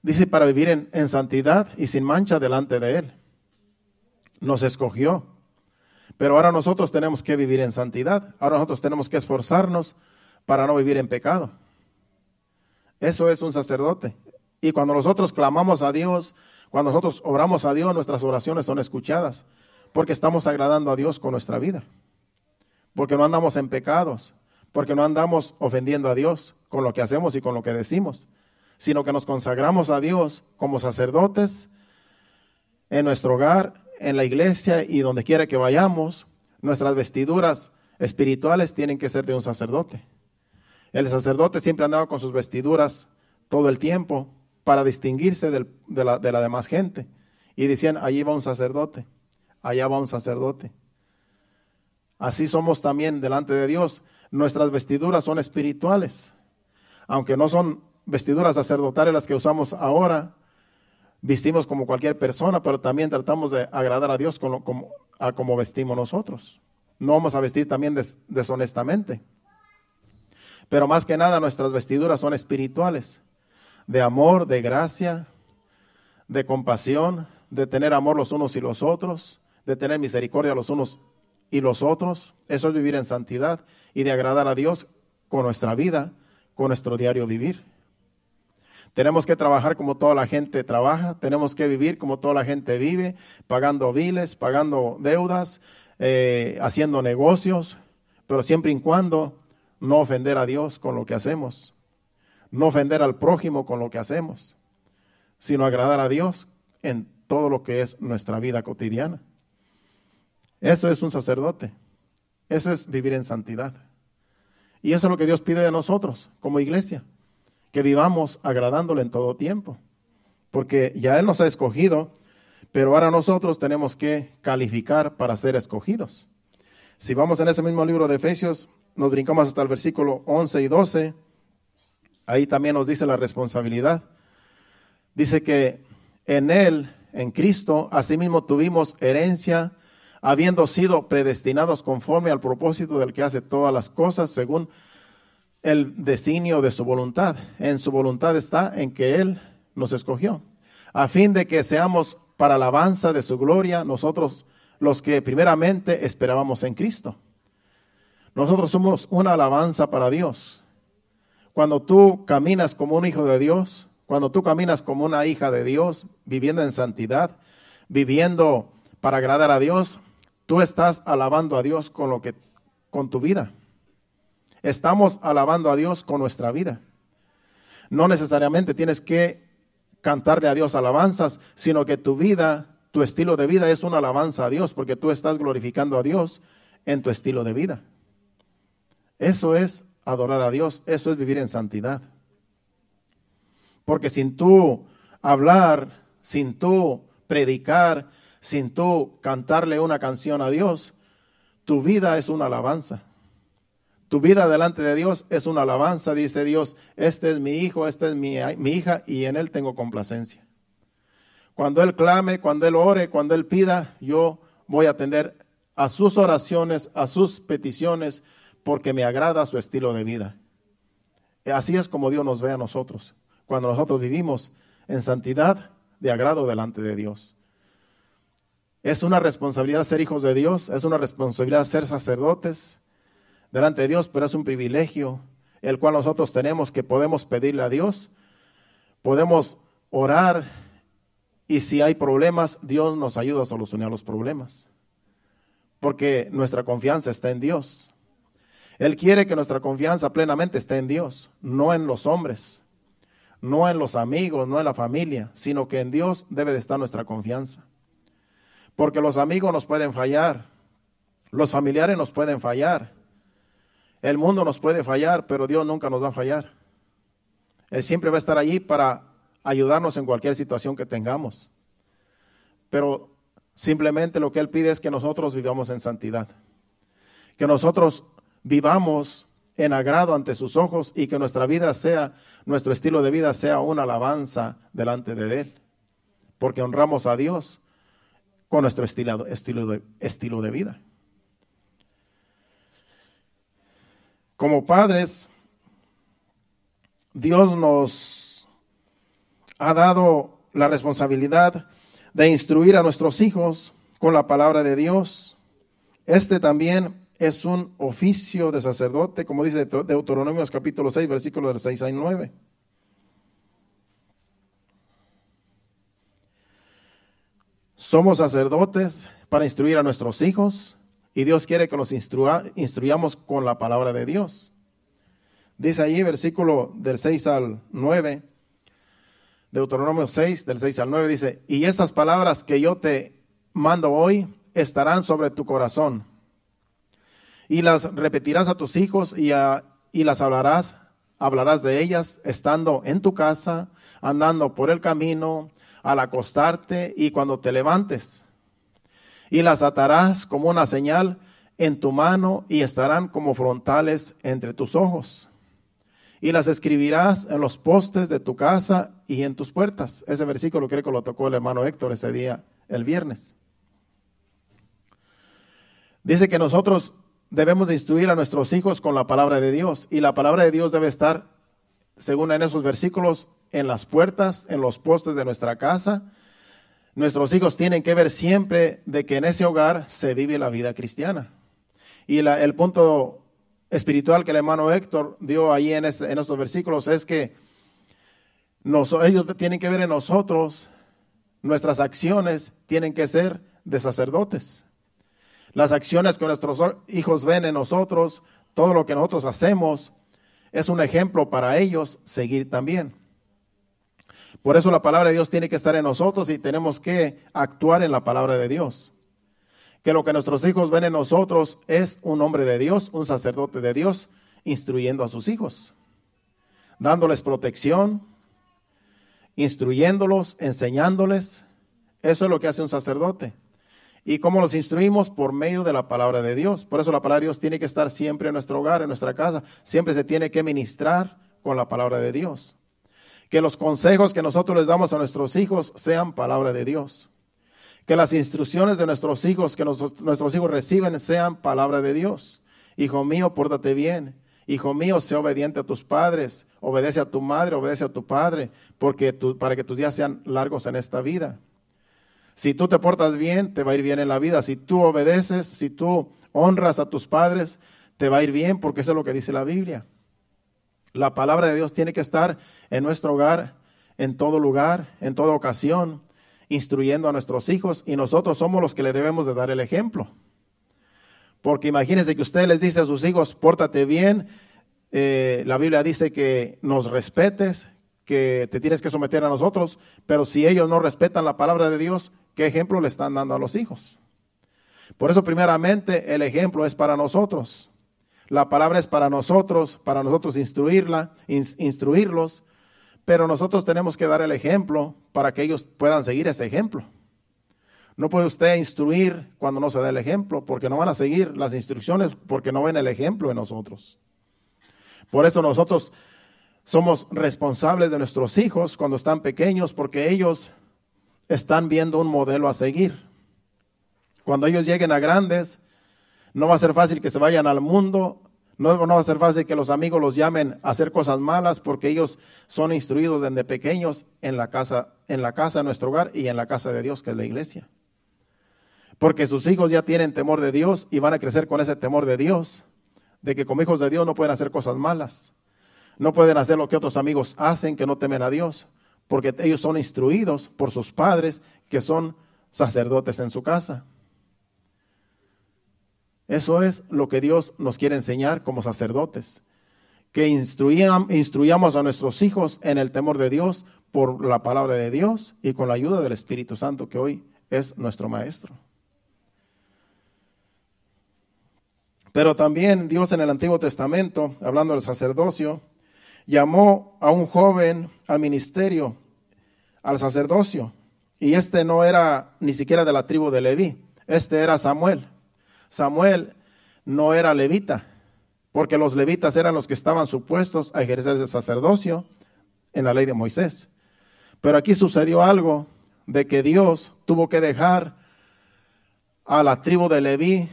Dice para vivir en, en santidad y sin mancha delante de Él. Nos escogió. Pero ahora nosotros tenemos que vivir en santidad. Ahora nosotros tenemos que esforzarnos para no vivir en pecado. Eso es un sacerdote. Y cuando nosotros clamamos a Dios, cuando nosotros oramos a Dios, nuestras oraciones son escuchadas, porque estamos agradando a Dios con nuestra vida, porque no andamos en pecados, porque no andamos ofendiendo a Dios con lo que hacemos y con lo que decimos, sino que nos consagramos a Dios como sacerdotes en nuestro hogar, en la iglesia y donde quiera que vayamos, nuestras vestiduras espirituales tienen que ser de un sacerdote. El sacerdote siempre andaba con sus vestiduras todo el tiempo, para distinguirse de, la, de la demás gente. Y decían, allí va un sacerdote, allá va un sacerdote. Así somos también delante de Dios. Nuestras vestiduras son espirituales. Aunque no son vestiduras sacerdotales las que usamos ahora, vestimos como cualquier persona, pero también tratamos de agradar a Dios como, a como vestimos nosotros. No vamos a vestir también deshonestamente. Pero más que nada nuestras vestiduras son espirituales de amor, de gracia, de compasión, de tener amor los unos y los otros, de tener misericordia los unos y los otros. Eso es vivir en santidad y de agradar a Dios con nuestra vida, con nuestro diario vivir. Tenemos que trabajar como toda la gente trabaja, tenemos que vivir como toda la gente vive, pagando biles, pagando deudas, eh, haciendo negocios, pero siempre y cuando no ofender a Dios con lo que hacemos no ofender al prójimo con lo que hacemos, sino agradar a Dios en todo lo que es nuestra vida cotidiana. Eso es un sacerdote. Eso es vivir en santidad. Y eso es lo que Dios pide de nosotros como iglesia, que vivamos agradándole en todo tiempo. Porque ya Él nos ha escogido, pero ahora nosotros tenemos que calificar para ser escogidos. Si vamos en ese mismo libro de Efesios, nos brincamos hasta el versículo 11 y 12 ahí también nos dice la responsabilidad. Dice que en Él, en Cristo, asimismo tuvimos herencia, habiendo sido predestinados conforme al propósito del que hace todas las cosas según el designio de su voluntad. En su voluntad está en que Él nos escogió, a fin de que seamos para alabanza de su gloria nosotros los que primeramente esperábamos en Cristo. Nosotros somos una alabanza para Dios. Cuando tú caminas como un hijo de Dios, cuando tú caminas como una hija de Dios, viviendo en santidad, viviendo para agradar a Dios, tú estás alabando a Dios con lo que con tu vida. Estamos alabando a Dios con nuestra vida. No necesariamente tienes que cantarle a Dios alabanzas, sino que tu vida, tu estilo de vida es una alabanza a Dios, porque tú estás glorificando a Dios en tu estilo de vida. Eso es adorar a Dios, eso es vivir en santidad. Porque sin tú hablar, sin tú predicar, sin tú cantarle una canción a Dios, tu vida es una alabanza. Tu vida delante de Dios es una alabanza, dice Dios, este es mi hijo, esta es mi, mi, hija y en él tengo complacencia. Cuando él clame, cuando él ore, cuando él pida, yo voy a atender a sus oraciones, a sus peticiones, porque me agrada su estilo de vida. Así es como Dios nos ve a nosotros, cuando nosotros vivimos en santidad de agrado delante de Dios. Es una responsabilidad ser hijos de Dios, es una responsabilidad ser sacerdotes delante de Dios, pero es un privilegio el cual nosotros tenemos que podemos pedirle a Dios, podemos orar y si hay problemas, Dios nos ayuda a solucionar los problemas, porque nuestra confianza está en Dios. Él quiere que nuestra confianza plenamente esté en Dios, no en los hombres, no en los amigos, no en la familia, sino que en Dios debe de estar nuestra confianza. Porque los amigos nos pueden fallar, los familiares nos pueden fallar, el mundo nos puede fallar, pero Dios nunca nos va a fallar. Él siempre va a estar allí para ayudarnos en cualquier situación que tengamos. Pero simplemente lo que Él pide es que nosotros vivamos en santidad. Que nosotros vivamos en agrado ante sus ojos y que nuestra vida sea, nuestro estilo de vida sea una alabanza delante de Él. Porque honramos a Dios nuestro estilo, estilo, de, estilo de vida. Como padres, Dios nos ha dado la responsabilidad de instruir a nuestros hijos con la palabra de Dios. Este también es un oficio de sacerdote, como dice Deuteronomios capítulo 6, versículos del 6 al 9. Somos sacerdotes para instruir a nuestros hijos y Dios quiere que los instruyamos con la palabra de Dios. Dice allí, versículo del 6 al 9, Deuteronomio 6, del 6 al 9, dice, y estas palabras que yo te mando hoy estarán sobre tu corazón, y las repetirás a tus hijos y, y las hablarás, hablarás de ellas estando en tu casa, andando por el camino, al acostarte y cuando te levantes. Y las atarás como una señal en tu mano y estarán como frontales entre tus ojos. Y las escribirás en los postes de tu casa y en tus puertas. Ese versículo creo que lo tocó el hermano Héctor ese día, el viernes. Dice que nosotros debemos de instruir a nuestros hijos con la palabra de Dios. Y la palabra de Dios debe estar, según en esos versículos, en las puertas, en los postes de nuestra casa. Nuestros hijos tienen que ver siempre de que en ese hogar se vive la vida cristiana. Y el punto espiritual que el hermano Héctor dio ahí en, estos versículos es que ellos tienen que ver en nosotros, nuestras acciones tienen que ser de sacerdotes. Las acciones que nuestros hijos ven en nosotros, todo lo que nosotros hacemos, es un ejemplo para ellos seguir también. Por eso la palabra de Dios tiene que estar en nosotros y tenemos que actuar en la palabra de Dios. Que lo que nuestros hijos ven en nosotros es un hombre de Dios, un sacerdote de Dios, instruyendo a sus hijos, dándoles protección, instruyéndolos, enseñándoles. Eso es lo que hace un sacerdote. ¿Y cómo los instruimos? Por medio de la palabra de Dios. Por eso la palabra de Dios tiene que estar siempre en nuestro hogar, en nuestra casa. Siempre se tiene que ministrar con la palabra de Dios que los consejos que nosotros les damos a nuestros hijos sean palabra de Dios. Que las instrucciones de nuestros hijos, que nuestros hijos reciben, sean palabra de Dios. Hijo mío, pórtate bien. Hijo mío, sé obediente a tus padres. Obedece a tu madre, obedece a tu padre, porque para que tus días sean largos en esta vida. Si tú te portas bien, te va a ir bien en la vida. Si tú obedeces, si tú honras a tus padres, te va a ir bien, porque eso es lo que dice la Biblia. La palabra de Dios tiene que estar en nuestro hogar, en todo lugar, en toda ocasión, instruyendo a nuestros hijos y nosotros somos los que le debemos de dar el ejemplo. Porque imagínense que usted les dice a sus hijos, pórtate bien, eh, la Biblia dice que nos respetes, que te tienes que someter a nosotros, pero si ellos no respetan la palabra de Dios, ¿qué ejemplo le están dando a los hijos? Por eso primeramente el ejemplo es para nosotros. La palabra es para nosotros, para nosotros instruirla, instruirlos, pero nosotros tenemos que dar el ejemplo para que ellos puedan seguir ese ejemplo. No puede usted instruir cuando no se da el ejemplo, porque no van a seguir las instrucciones, porque no ven el ejemplo en nosotros. Por eso nosotros somos responsables de nuestros hijos cuando están pequeños, porque ellos están viendo un modelo a seguir. Cuando ellos lleguen a grandes, no va a ser fácil que se vayan al mundo, no, va a ser fácil que los amigos los llamen a hacer cosas malas, porque ellos son instruidos desde pequeños en la casa, en la casa de nuestro hogar y en la casa de Dios, que es la iglesia. Porque sus hijos ya tienen temor de Dios y van a crecer con ese temor de Dios, de que como hijos de Dios no pueden hacer cosas malas, no pueden hacer lo que otros amigos hacen, que no temen a Dios, porque ellos son instruidos por sus padres, que son sacerdotes en su casa. Eso es lo que Dios nos quiere enseñar como sacerdotes, que instruyamos a nuestros hijos en el temor de Dios por la palabra de Dios y con la ayuda del Espíritu Santo que hoy es nuestro Maestro. Pero también Dios en el Antiguo Testamento, hablando del sacerdocio, llamó a un joven al ministerio, al sacerdocio. Y este no era ni siquiera de la tribu de Leví, este era Samuel. Samuel no era levita, porque los levitas eran los que estaban supuestos a ejercer el sacerdocio en la ley de Moisés. Pero aquí sucedió algo de que Dios tuvo que dejar a la tribu de Leví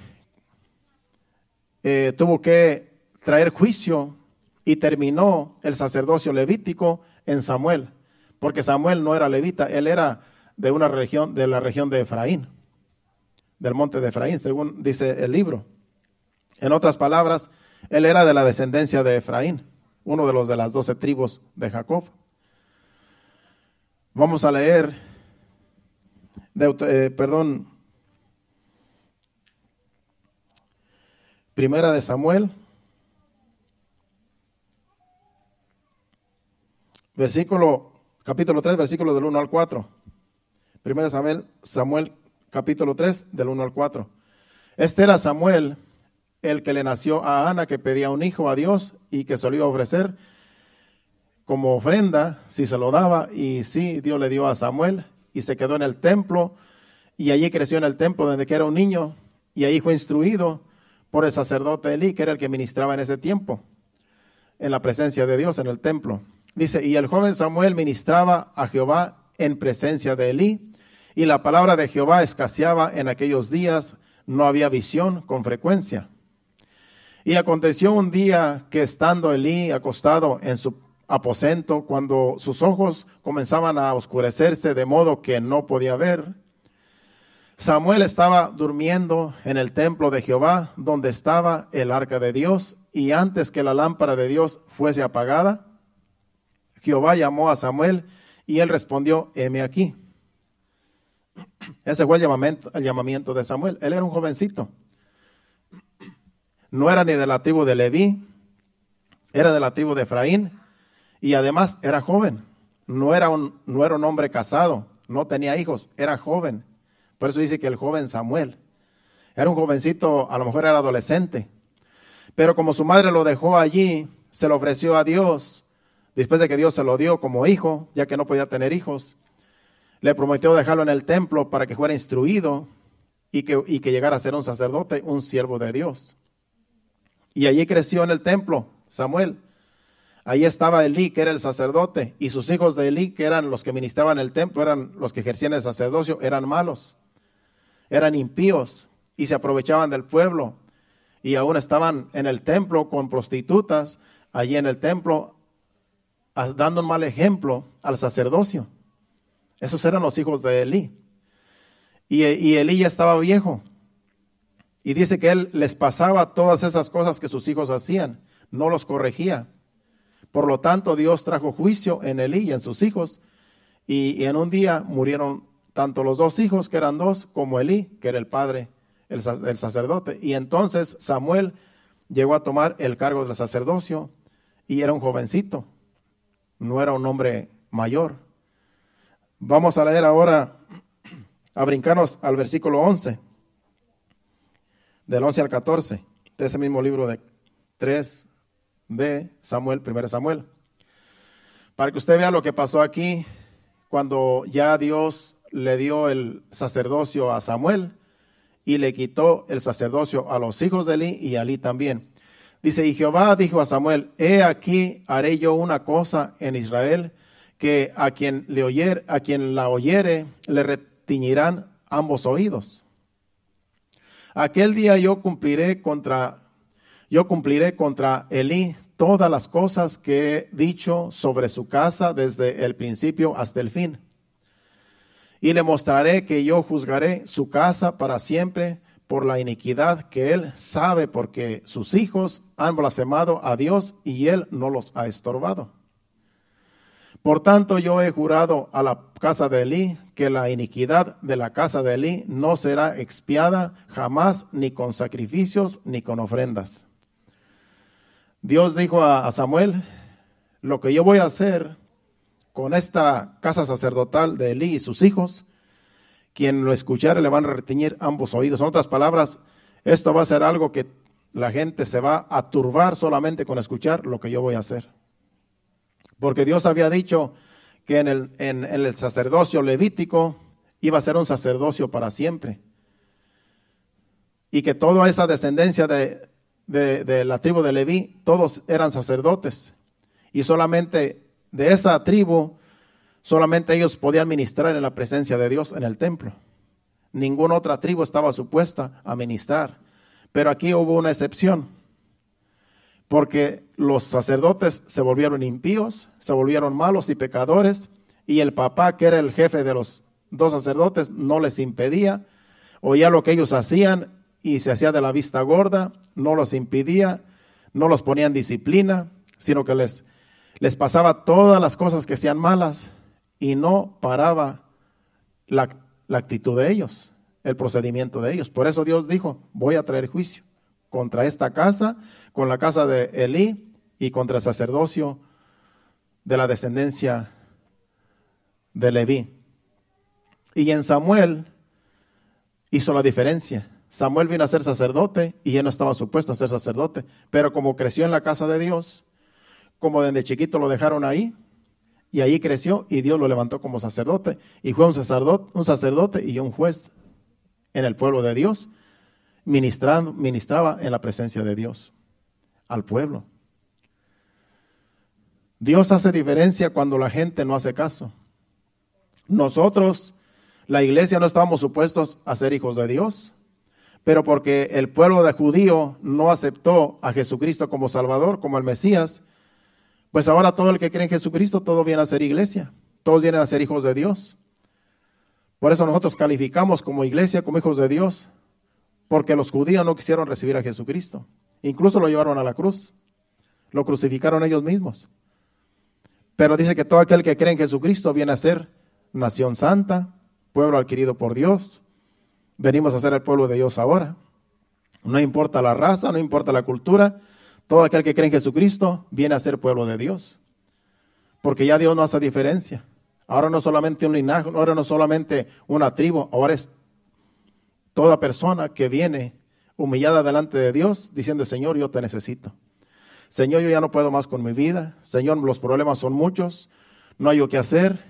eh, tuvo que traer juicio y terminó el sacerdocio levítico en Samuel, porque Samuel no era levita, él era de una región, de la región de Efraín, del monte de Efraín, según dice el libro. En otras palabras, él era de la descendencia de Efraín, uno de los de las doce tribus de Jacob. Vamos a leer, eh, perdón, Primera de Samuel, versículo, capítulo 3, versículo del 1 al 4. Primera de Samuel, Samuel, capítulo 3, del 1 al 4. Este era Samuel, el que le nació a Ana, que pedía un hijo a Dios y que solía ofrecer como ofrenda, si se lo daba, y sí, Dios le dio a Samuel, y se quedó en el templo, y allí creció en el templo desde que era un niño, y ahí fue instruido por el sacerdote Elí, que era el que ministraba en ese tiempo, en la presencia de Dios en el templo. Dice, y el joven Samuel ministraba a Jehová en presencia de Elí, y la palabra de Jehová escaseaba en aquellos días, no había visión con frecuencia. Y aconteció un día que estando Elí acostado en su aposento, cuando sus ojos comenzaban a oscurecerse de modo que no podía ver, Samuel estaba durmiendo en el templo de Jehová, donde estaba el arca de Dios, y antes que la lámpara de Dios fuese apagada, Jehová llamó a Samuel y él respondió, heme aquí. Ese fue el llamamiento, de Samuel. Él era un jovencito. No era ni de la tribu de Leví, era de la tribu de Efraín y además era joven. No era un, no era un hombre casado, no tenía hijos, era joven. Por eso dice que el joven Samuel era un jovencito, a lo mejor era adolescente, pero como su madre lo dejó allí, se lo ofreció a Dios, después de que Dios se lo dio como hijo, ya que no podía tener hijos, le prometió dejarlo en el templo para que fuera instruido y que, y que llegara a ser un sacerdote, un siervo de Dios. Y allí creció en el templo Samuel. Ahí estaba Elí, que era el sacerdote, y sus hijos de Elí, que eran los que ministraban el templo, eran los que ejercían el sacerdocio, eran malos eran impíos y se aprovechaban del pueblo y aún estaban en el templo con prostitutas, allí en el templo, dando un mal ejemplo al sacerdocio. Esos eran los hijos de Elí. Y, y Elí ya estaba viejo. Y dice que él les pasaba todas esas cosas que sus hijos hacían, no los corregía. Por lo tanto, Dios trajo juicio en Elí y en sus hijos. Y, en un día murieron tanto los dos hijos, que eran dos, como Elí, que era el padre, el, sacerdote. Y entonces Samuel llegó a tomar el cargo del sacerdocio y era un jovencito. no era un hombre mayor. Vamos a leer ahora, a brincarnos al versículo 11, del 11 al 14, de ese mismo libro de 3 de Samuel, 1 Samuel. Para que usted vea lo que pasó aquí cuando ya Dios le dio el sacerdocio a Samuel y le quitó el sacerdocio a los hijos de Eli y a Eli también. Dice, y Jehová dijo a Samuel, he aquí haré yo una cosa en Israel, que a quien, le oyer, a quien la oyere le retiñirán ambos oídos. Aquel día yo cumpliré contra, yo cumpliré contra Elí todas las cosas que he dicho sobre su casa desde el principio hasta el fin. Y le mostraré que yo juzgaré su casa para siempre por la iniquidad que él sabe porque sus hijos han blasfemado a Dios y él no los ha estorbado. Por tanto, yo he jurado a la casa de Elí que la iniquidad de la casa de Elí no será expiada jamás ni con sacrificios ni con ofrendas. Dios dijo a Samuel, lo que yo voy a hacer con esta casa sacerdotal de Elí y sus hijos quien lo escuchare le van a reteñir ambos oídos. En otras palabras, esto va a ser algo que la gente se va a turbar solamente con escuchar lo que yo voy a hacer. Porque Dios había dicho que en el, sacerdocio levítico iba a ser un sacerdocio para siempre. Y que toda esa descendencia de, de la tribu de Leví, todos eran sacerdotes. Y solamente de esa tribu Solamente ellos podían ministrar en la presencia de Dios en el templo. Ninguna otra tribu estaba supuesta a ministrar. Pero aquí hubo una excepción, porque los sacerdotes se volvieron impíos, se volvieron malos y pecadores, y el papá, que era el jefe de los dos sacerdotes, no les impedía, oía lo que ellos hacían y se hacía de la vista gorda, no los impidía, no los ponía en disciplina, sino que les, les pasaba todas las cosas que sean malas, y no paraba la, actitud de ellos, el procedimiento de ellos. Por eso Dios dijo, voy a traer juicio contra esta casa, con la casa de Elí y contra el sacerdocio de la descendencia de Leví. Y en Samuel hizo la diferencia. Samuel vino a ser sacerdote y él no estaba supuesto a ser sacerdote, pero como creció en la casa de Dios, como desde chiquito lo dejaron ahí, y ahí creció y Dios lo levantó como sacerdote. Y fue un sacerdote, un sacerdote y un juez en el pueblo de Dios. Ministrando, ministraba en la presencia de Dios al pueblo. Dios hace diferencia cuando la gente no hace caso. Nosotros, la iglesia, no estábamos supuestos a ser hijos de Dios, pero porque el pueblo de judío no aceptó a Jesucristo como Salvador, como el Mesías, pues ahora todo el que cree en Jesucristo, todo viene a ser iglesia, todos vienen a ser hijos de Dios. Por eso nosotros calificamos como iglesia, como hijos de Dios, porque los judíos no quisieron recibir a Jesucristo. Incluso lo llevaron a la cruz, lo crucificaron ellos mismos. Pero dice que todo aquel que cree en Jesucristo viene a ser nación santa, pueblo adquirido por Dios. Venimos a ser el pueblo de Dios ahora. No importa la raza, no importa la cultura, todo aquel que cree en Jesucristo viene a ser pueblo de Dios. Porque ya Dios no hace diferencia. Ahora no solamente un linaje, ahora no solamente una tribu, ahora es toda persona que viene humillada delante de Dios diciendo, Señor, yo te necesito. Señor, yo ya no puedo más con mi vida. Señor, los problemas son muchos. No hay yo qué hacer.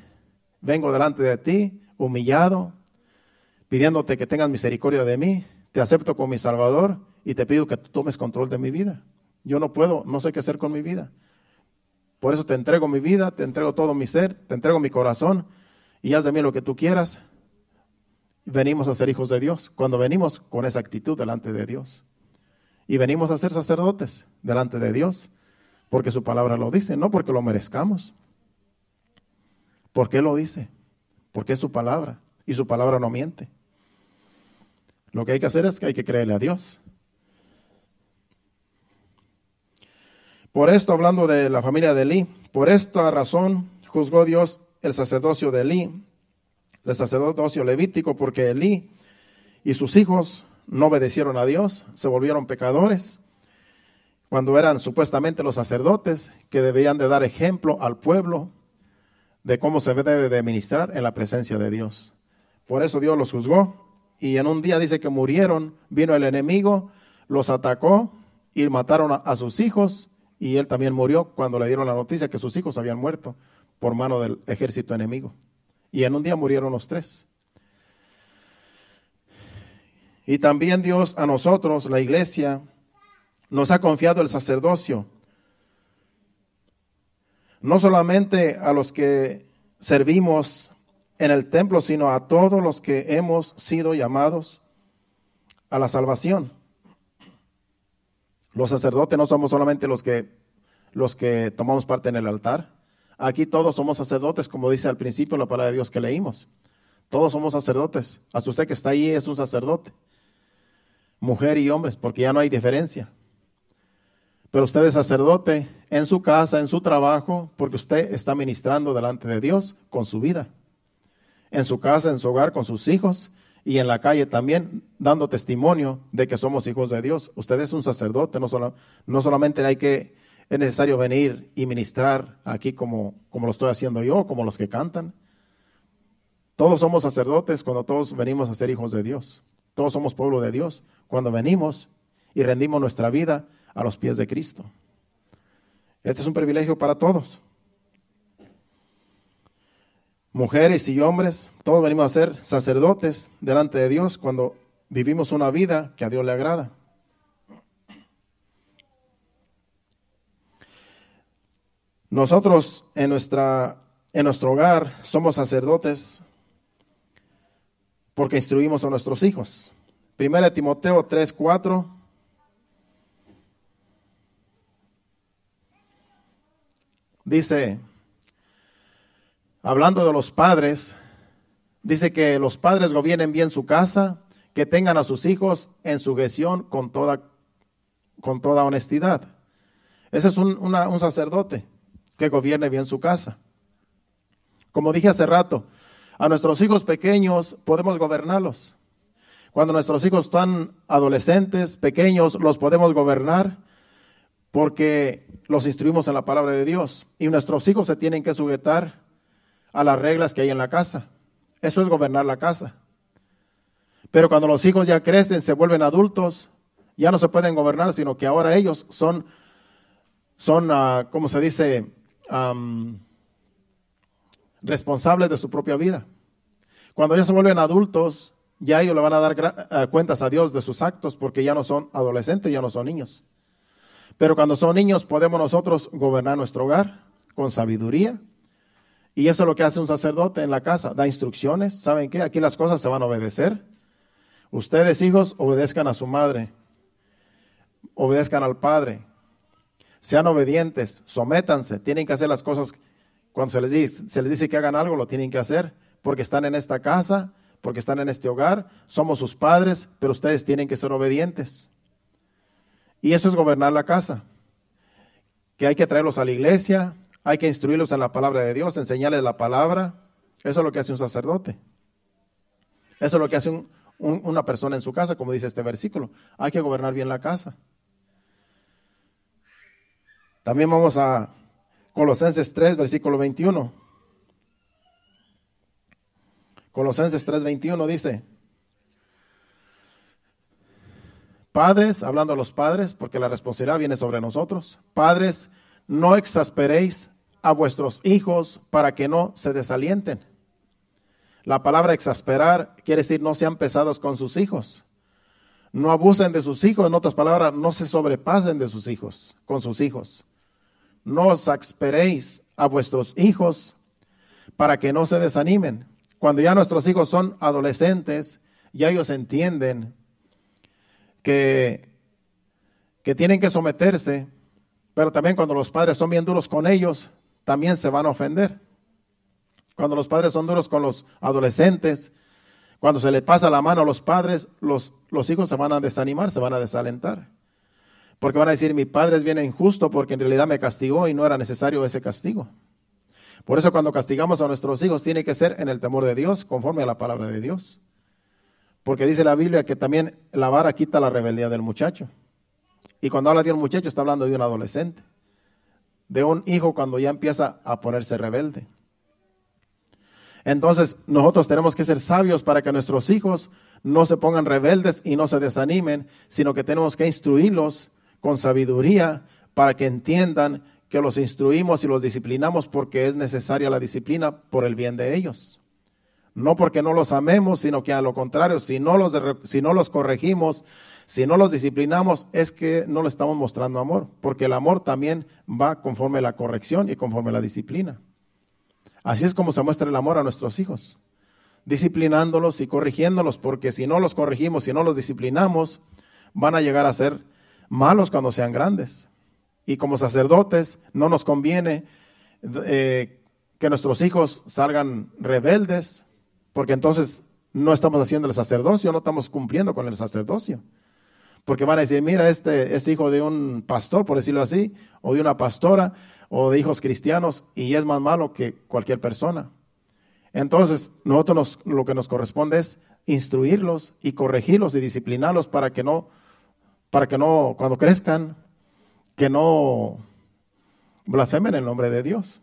Vengo delante de ti, humillado, pidiéndote que tengas misericordia de mí. Te acepto como mi Salvador y te pido que tú tomes control de mi vida. Yo no puedo, no sé qué hacer con mi vida. Por eso te entrego mi vida, te entrego todo mi ser, te entrego mi corazón y haz de mí lo que tú quieras. Venimos a ser hijos de Dios cuando venimos con esa actitud delante de Dios. Y venimos a ser sacerdotes delante de Dios porque su palabra lo dice, no porque lo merezcamos. ¿Por qué lo dice? Porque es su palabra y su palabra no miente. Lo que hay que hacer es que hay que creerle a Dios. Por esto, hablando de la familia de Elí, por esta razón juzgó Dios el sacerdocio de Elí, el sacerdocio levítico, porque Elí y sus hijos no obedecieron a Dios, se volvieron pecadores. cuando eran supuestamente los sacerdotes que debían de dar ejemplo al pueblo de cómo se debe de ministrar en la presencia de Dios. Por eso Dios los juzgó y en un día dice que murieron, vino el enemigo, los atacó y mataron a sus hijos y él también murió cuando le dieron la noticia que sus hijos habían muerto por mano del ejército enemigo. Y en un día murieron los tres. Y también Dios a nosotros, la iglesia, nos ha confiado el sacerdocio. No solamente a los que servimos en el templo, sino a todos los que hemos sido llamados a la salvación. Los sacerdotes no somos solamente los que, los que tomamos parte en el altar. Aquí todos somos sacerdotes, como dice al principio la palabra de Dios que leímos. Todos somos sacerdotes. Hasta usted que está ahí es un sacerdote. Mujer y hombres, porque ya no hay diferencia. Pero usted es sacerdote en su casa, en su trabajo, porque usted está ministrando delante de Dios con su vida. En su casa, en su hogar, con sus hijos y en la calle también dando testimonio de que somos hijos de Dios. Usted es un sacerdote, no, solo, no solamente hay que, es necesario venir y ministrar aquí como, como lo estoy haciendo yo, como los que cantan. Todos somos sacerdotes cuando todos venimos a ser hijos de Dios. Todos somos pueblo de Dios cuando venimos y rendimos nuestra vida a los pies de Cristo. Este es un privilegio para todos mujeres y hombres, todos venimos a ser sacerdotes delante de Dios cuando vivimos una vida que a Dios le agrada. Nosotros en, nuestra, en nuestro hogar somos sacerdotes porque instruimos a nuestros hijos. Primera Timoteo 3, 4. Dice, hablando de los padres, dice que los padres gobiernen bien su casa, que tengan a sus hijos en sujeción con toda, con toda honestidad. Ese es un, un sacerdote que gobierne bien su casa. Como dije hace rato, a nuestros hijos pequeños podemos gobernarlos. Cuando nuestros hijos están adolescentes, pequeños, los podemos gobernar porque los instruimos en la palabra de Dios. Y nuestros hijos se tienen que sujetar a las reglas que hay en la casa. Eso es gobernar la casa. Pero cuando los hijos ya crecen, se vuelven adultos, ya no se pueden gobernar, sino que ahora ellos son, son ¿cómo se dice? Responsables de su propia vida. Cuando ellos se vuelven adultos, ya ellos le van a dar uh, cuentas a Dios de sus actos porque ya no son adolescentes, ya no son niños. Pero cuando son niños podemos nosotros gobernar nuestro hogar con sabiduría, y eso es lo que hace un sacerdote en la casa, da instrucciones. ¿Saben qué? Aquí las cosas se van a obedecer. Ustedes, hijos, obedezcan a su madre, obedezcan al padre, sean obedientes, sométanse, tienen que hacer las cosas. Cuando se les, dice, se les dice que hagan algo, lo tienen que hacer, porque están en esta casa, porque están en este hogar, somos sus padres, pero ustedes tienen que ser obedientes. Y eso es gobernar la casa, que hay que traerlos a la iglesia, hay que instruirlos en la palabra de Dios, enseñarles la palabra. Eso es lo que hace un sacerdote. Eso es lo que hace una persona en su casa, como dice este versículo. Hay que gobernar bien la casa. También vamos a Colosenses 3, versículo 21. Colosenses 3, 21 dice, Padres, hablando a los padres, porque la responsabilidad viene sobre nosotros. Padres, no exasperéis a vuestros hijos para que no se desalienten. La palabra exasperar quiere decir no sean pesados con sus hijos. No abusen de sus hijos, en otras palabras, no se sobrepasen de sus hijos, con sus hijos. No os exasperéis a vuestros hijos para que no se desanimen. Cuando ya nuestros hijos son adolescentes, ya ellos entienden que, que tienen que someterse pero también cuando los padres son bien duros con ellos, también se van a ofender. Cuando los padres son duros con los adolescentes, cuando se le pasa la mano a los padres, los, los hijos se van a desanimar, se van a desalentar. Porque van a decir, mi padre es bien injusto porque en realidad me castigó y no era necesario ese castigo. Por eso cuando castigamos a nuestros hijos tiene que ser en el temor de Dios, conforme a la palabra de Dios. Porque dice la Biblia que también la vara quita la rebeldía del muchacho. Y cuando habla de un muchacho, está hablando de un adolescente, de un hijo cuando ya empieza a ponerse rebelde. Entonces, nosotros tenemos que ser sabios para que nuestros hijos no se pongan rebeldes y no se desanimen, sino que tenemos que instruirlos con sabiduría para que entiendan que los instruimos y los disciplinamos porque es necesaria la disciplina por el bien de ellos. No porque no los amemos, sino que a lo contrario, si no los, corregimos, si no los disciplinamos, es que no le estamos mostrando amor, porque el amor también va conforme la corrección y conforme la disciplina. Así es como se muestra el amor a nuestros hijos, disciplinándolos y corrigiéndolos, porque si no los corregimos, si no los disciplinamos, van a llegar a ser malos cuando sean grandes. Y como sacerdotes no nos conviene eh, que nuestros hijos salgan rebeldes, porque entonces no estamos haciendo el sacerdocio, no estamos cumpliendo con el sacerdocio. Porque van a decir, mira, este es hijo de un pastor, por decirlo así, o de una pastora, o de hijos cristianos y es más malo que cualquier persona. Entonces, nosotros lo que nos corresponde es instruirlos y corregirlos y disciplinarlos para que no, para que no, cuando crezcan, que no blasfemen el nombre de Dios,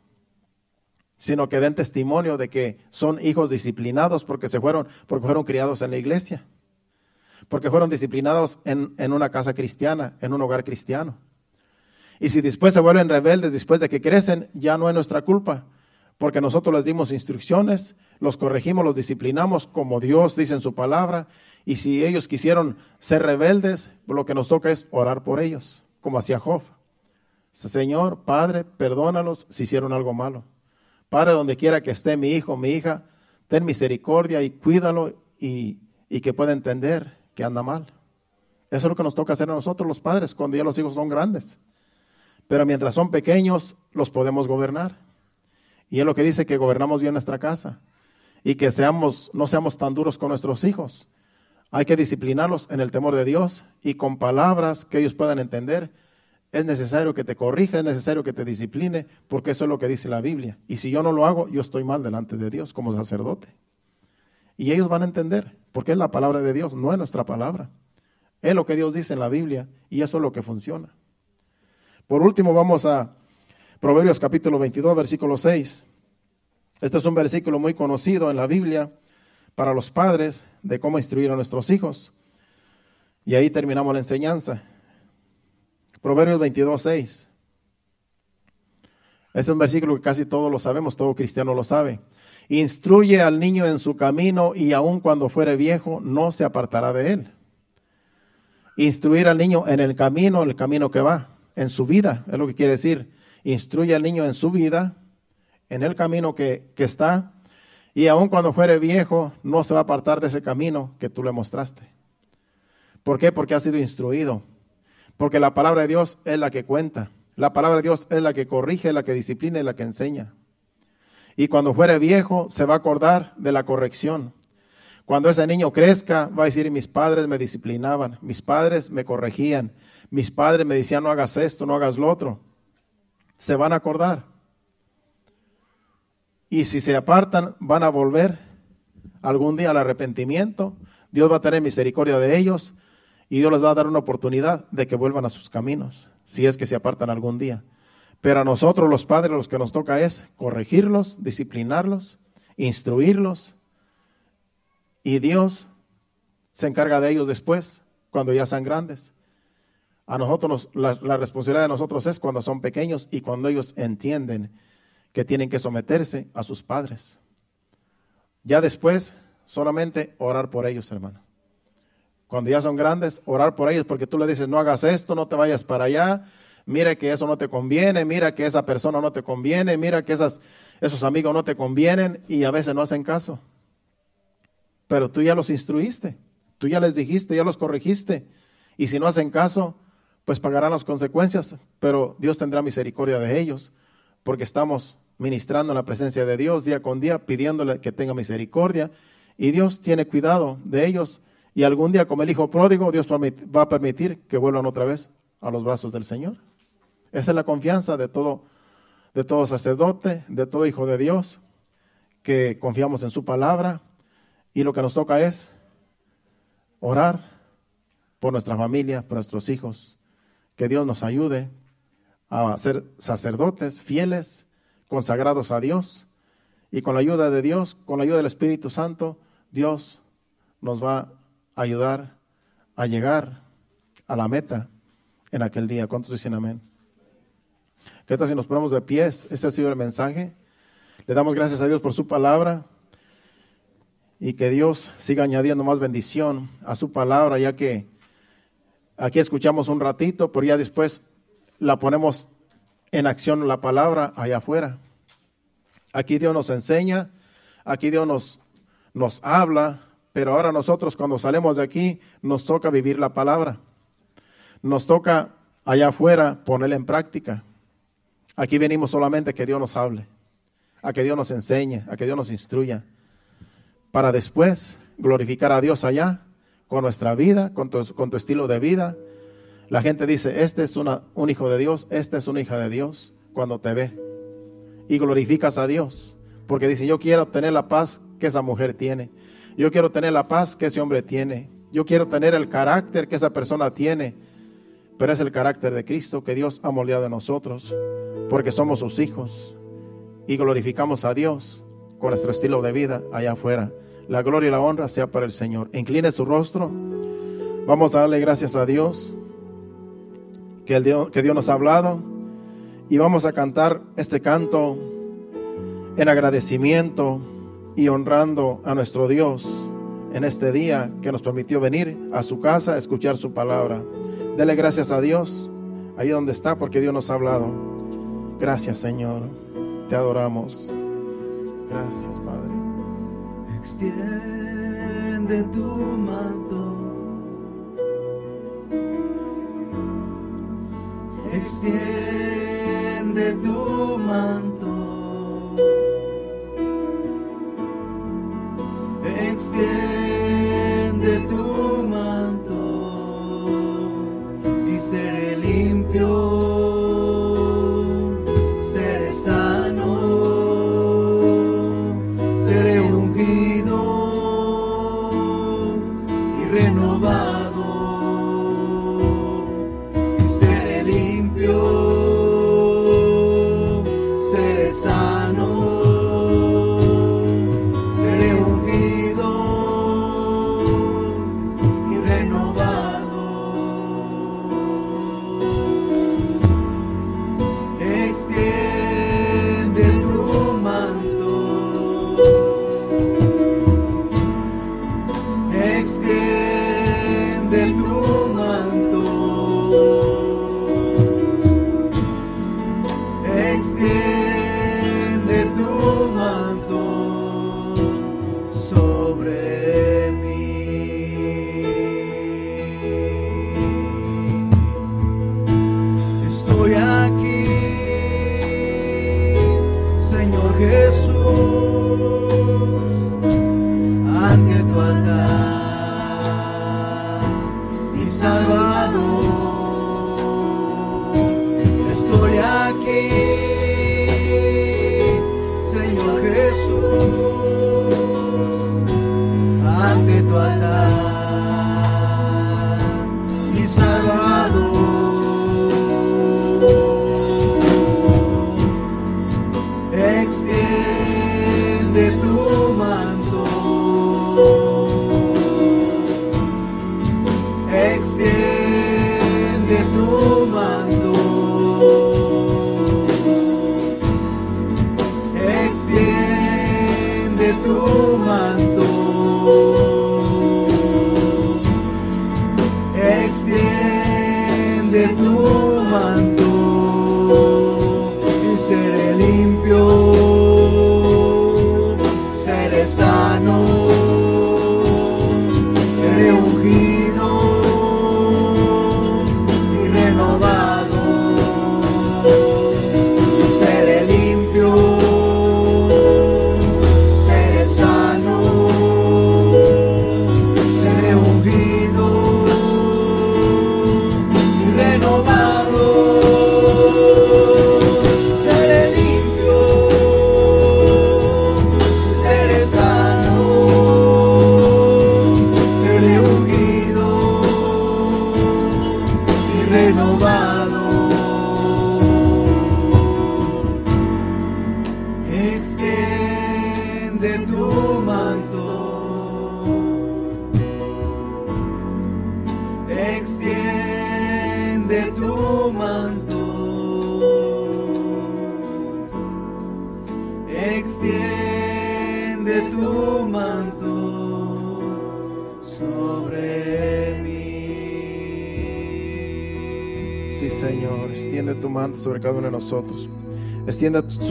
sino que den testimonio de que son hijos disciplinados porque se fueron, porque fueron criados en la iglesia, porque fueron disciplinados en, en una casa cristiana, en un hogar cristiano. Y si después se vuelven rebeldes, después de que crecen, ya no es nuestra culpa, porque nosotros les dimos instrucciones, los corregimos, los disciplinamos como Dios dice en su palabra, y si ellos quisieron ser rebeldes, lo que nos toca es orar por ellos, como hacía Job. Señor, Padre, perdónalos si hicieron algo malo. Padre, donde quiera que esté mi hijo, mi hija, ten misericordia y cuídalo y, que pueda entender que anda mal. Eso es lo que nos toca hacer a nosotros los padres cuando ya los hijos son grandes. Pero mientras son pequeños, los podemos gobernar. Y es lo que dice que gobernamos bien nuestra casa. Y que seamos, no seamos tan duros con nuestros hijos. Hay que disciplinarlos en el temor de Dios y con palabras que ellos puedan entender. Es necesario que te corrija, es necesario que te discipline, porque eso es lo que dice la Biblia. Y si yo no lo hago, yo estoy mal delante de Dios como sacerdote. Y ellos van a entender, porque es la palabra de Dios, no es nuestra palabra. Es lo que Dios dice en la Biblia y eso es lo que funciona. Por último, vamos a Proverbios capítulo 22, versículo 6. Este es un versículo muy conocido en la Biblia para los padres de cómo instruir a nuestros hijos. Y ahí terminamos la enseñanza. Proverbios 22, 6. Este es un versículo que casi todos lo sabemos, todo cristiano lo sabe. Instruye al niño en su camino y aun cuando fuere viejo no se apartará de él. Instruir al niño en el camino, el camino que va en su vida, es lo que quiere decir. Instruye al niño en su vida, en el camino que, está, y aun cuando fuere viejo, no se va a apartar de ese camino que tú le mostraste. ¿Por qué? Porque ha sido instruido. Porque la palabra de Dios es la que cuenta. La palabra de Dios es la que corrige, la que disciplina y la que enseña. Y cuando fuere viejo, se va a acordar de la corrección. Cuando ese niño crezca, va a decir, mis padres me disciplinaban, mis padres me corregían, mis padres me decían no hagas esto, no hagas lo otro. Se van a acordar. Y si se apartan, van a volver algún día al arrepentimiento. Dios va a tener misericordia de ellos y Dios les va a dar una oportunidad de que vuelvan a sus caminos, si es que se apartan algún día. Pero a nosotros los padres los que nos toca es corregirlos, disciplinarlos, instruirlos. Y Dios se encarga de ellos después, cuando ya sean grandes. A nosotros, la, responsabilidad de nosotros es cuando son pequeños y cuando ellos entienden que tienen que someterse a sus padres. Ya después, solamente orar por ellos, hermano. Cuando ya son grandes, orar por ellos, porque tú le dices, no hagas esto, no te vayas para allá, mira que eso no te conviene, mira que esa persona no te conviene, mira que esas, esos amigos no te convienen y a veces no hacen caso. Pero tú ya los instruiste, tú ya les dijiste, ya los corregiste. Y si no hacen caso, pues pagarán las consecuencias, pero Dios tendrá misericordia de ellos, porque estamos ministrando en la presencia de Dios día con día, pidiéndole que tenga misericordia, y Dios tiene cuidado de ellos, y algún día como el Hijo pródigo, Dios va a permitir que vuelvan otra vez a los brazos del Señor. Esa es la confianza de todo, de todo sacerdote, de todo hijo de Dios, que confiamos en su palabra, y lo que nos toca es orar por nuestra familia, por nuestros hijos, que Dios nos ayude a ser sacerdotes fieles, consagrados a Dios. Y con la ayuda de Dios, con la ayuda del Espíritu Santo, Dios nos va a ayudar a llegar a la meta en aquel día. ¿Cuántos dicen amén? ¿Qué tal si nos ponemos de pies? Este ha sido el mensaje. Le damos gracias a Dios por su palabra y que Dios siga añadiendo más bendición a su palabra, ya que aquí escuchamos un ratito, pero ya después la ponemos en acción la palabra allá afuera. Aquí Dios nos enseña, aquí Dios nos, nos habla, pero ahora nosotros cuando salimos de aquí nos toca vivir la palabra. Nos toca allá afuera ponerla en práctica. Aquí venimos solamente a que Dios nos hable, a que Dios nos enseñe, a que Dios nos instruya para después glorificar a Dios allá con nuestra vida, con tu, con tu estilo de vida. La gente dice, este es una, un hijo de Dios, esta es una hija de Dios cuando te ve. Y glorificas a Dios, porque dice, yo quiero tener la paz que esa mujer tiene. Yo quiero tener la paz que ese hombre tiene. Yo quiero tener el carácter que esa persona tiene. Pero es el carácter de Cristo que Dios ha moldeado en nosotros, porque somos sus hijos y glorificamos a Dios con nuestro estilo de vida allá afuera. La gloria y la honra sea para el Señor. Incline su rostro. Vamos a darle gracias a Dios que, el Dios, que Dios nos ha hablado y vamos a cantar este canto en agradecimiento y honrando a nuestro Dios en este día que nos permitió venir a su casa a escuchar su palabra. Dele gracias a Dios ahí donde está porque Dios nos ha hablado. Gracias Señor, te adoramos. Gracias, Padre. Extiende tu manto. Extiende tu manto. Extiende tu Jesús, ante tu altar,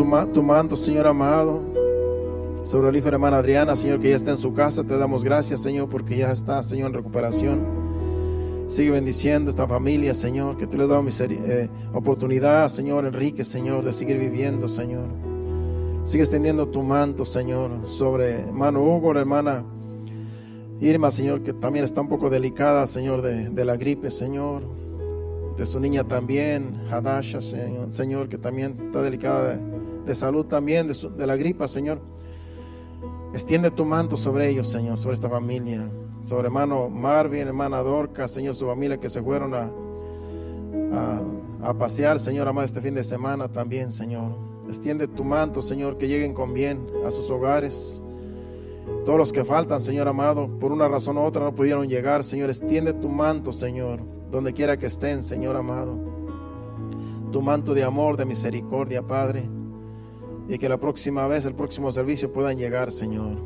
tu, ma- tu manto, Señor amado, sobre el hijo de hermana Adriana, Señor, que ya está en su casa. Te damos gracias, Señor, porque ya está, Señor, en recuperación. Sigue bendiciendo esta familia, Señor, que tú les has dado eh, oportunidad, Señor Enrique, Señor, de seguir viviendo, Señor. Sigue extendiendo tu manto, Señor, sobre hermano Hugo, la hermana Irma, Señor, que también está un poco delicada, Señor, de, de la gripe, Señor. De su niña también, Hadasha, Señor, Señor, que también está delicada de, de salud también, de, la gripa, Señor. Extiende tu manto sobre ellos, Señor, sobre esta familia. Sobre hermano Marvin, hermana Dorca, Señor, su familia que se fueron a, a, a pasear, Señor, amado, este fin de semana también, Señor. Extiende tu manto, Señor, que lleguen con bien a sus hogares. Todos los que faltan, Señor amado, por una razón u otra no pudieron llegar, Señor, extiende tu manto, Señor, donde quiera que estén, Señor amado. Tu manto de amor, de misericordia, Padre. Y que la próxima vez, el próximo servicio puedan llegar, Señor.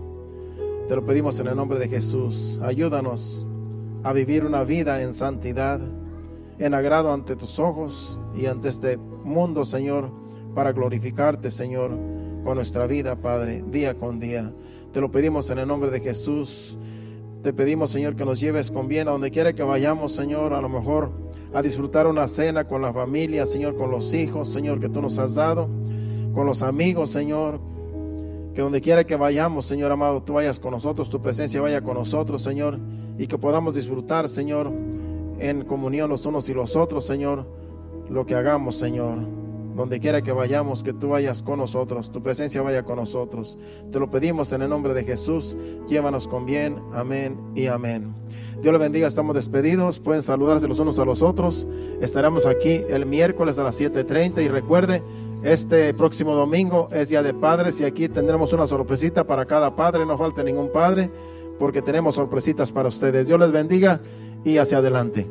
Te lo pedimos en el nombre de Jesús. Ayúdanos a vivir una vida en santidad, en agrado ante tus ojos y ante este mundo, Señor, para glorificarte, Señor, con nuestra vida, Padre, día con día. Te lo pedimos en el nombre de Jesús. Te pedimos, Señor, que nos lleves con bien a donde quiera que vayamos, Señor, a lo mejor a disfrutar una cena con la familia, Señor, con los hijos, Señor, que tú nos has dado, con los amigos, Señor. Que donde quiera que vayamos, Señor amado, tú vayas con nosotros, tu presencia vaya con nosotros, Señor, y que podamos disfrutar, Señor, en comunión los unos y los otros, Señor, lo que hagamos, Señor. Donde quiera que vayamos, que tú vayas con nosotros, tu presencia vaya con nosotros. Te lo pedimos en el nombre de Jesús. Llévanos con bien. Amén y amén. Dios le bendiga. Estamos despedidos. Pueden saludarse los unos a los otros. Estaremos aquí el miércoles a las 7:30 y recuerde, este próximo domingo es Día de Padres y aquí tendremos una sorpresita para cada padre. No falte ningún padre porque tenemos sorpresitas para ustedes. Dios les bendiga y hacia adelante.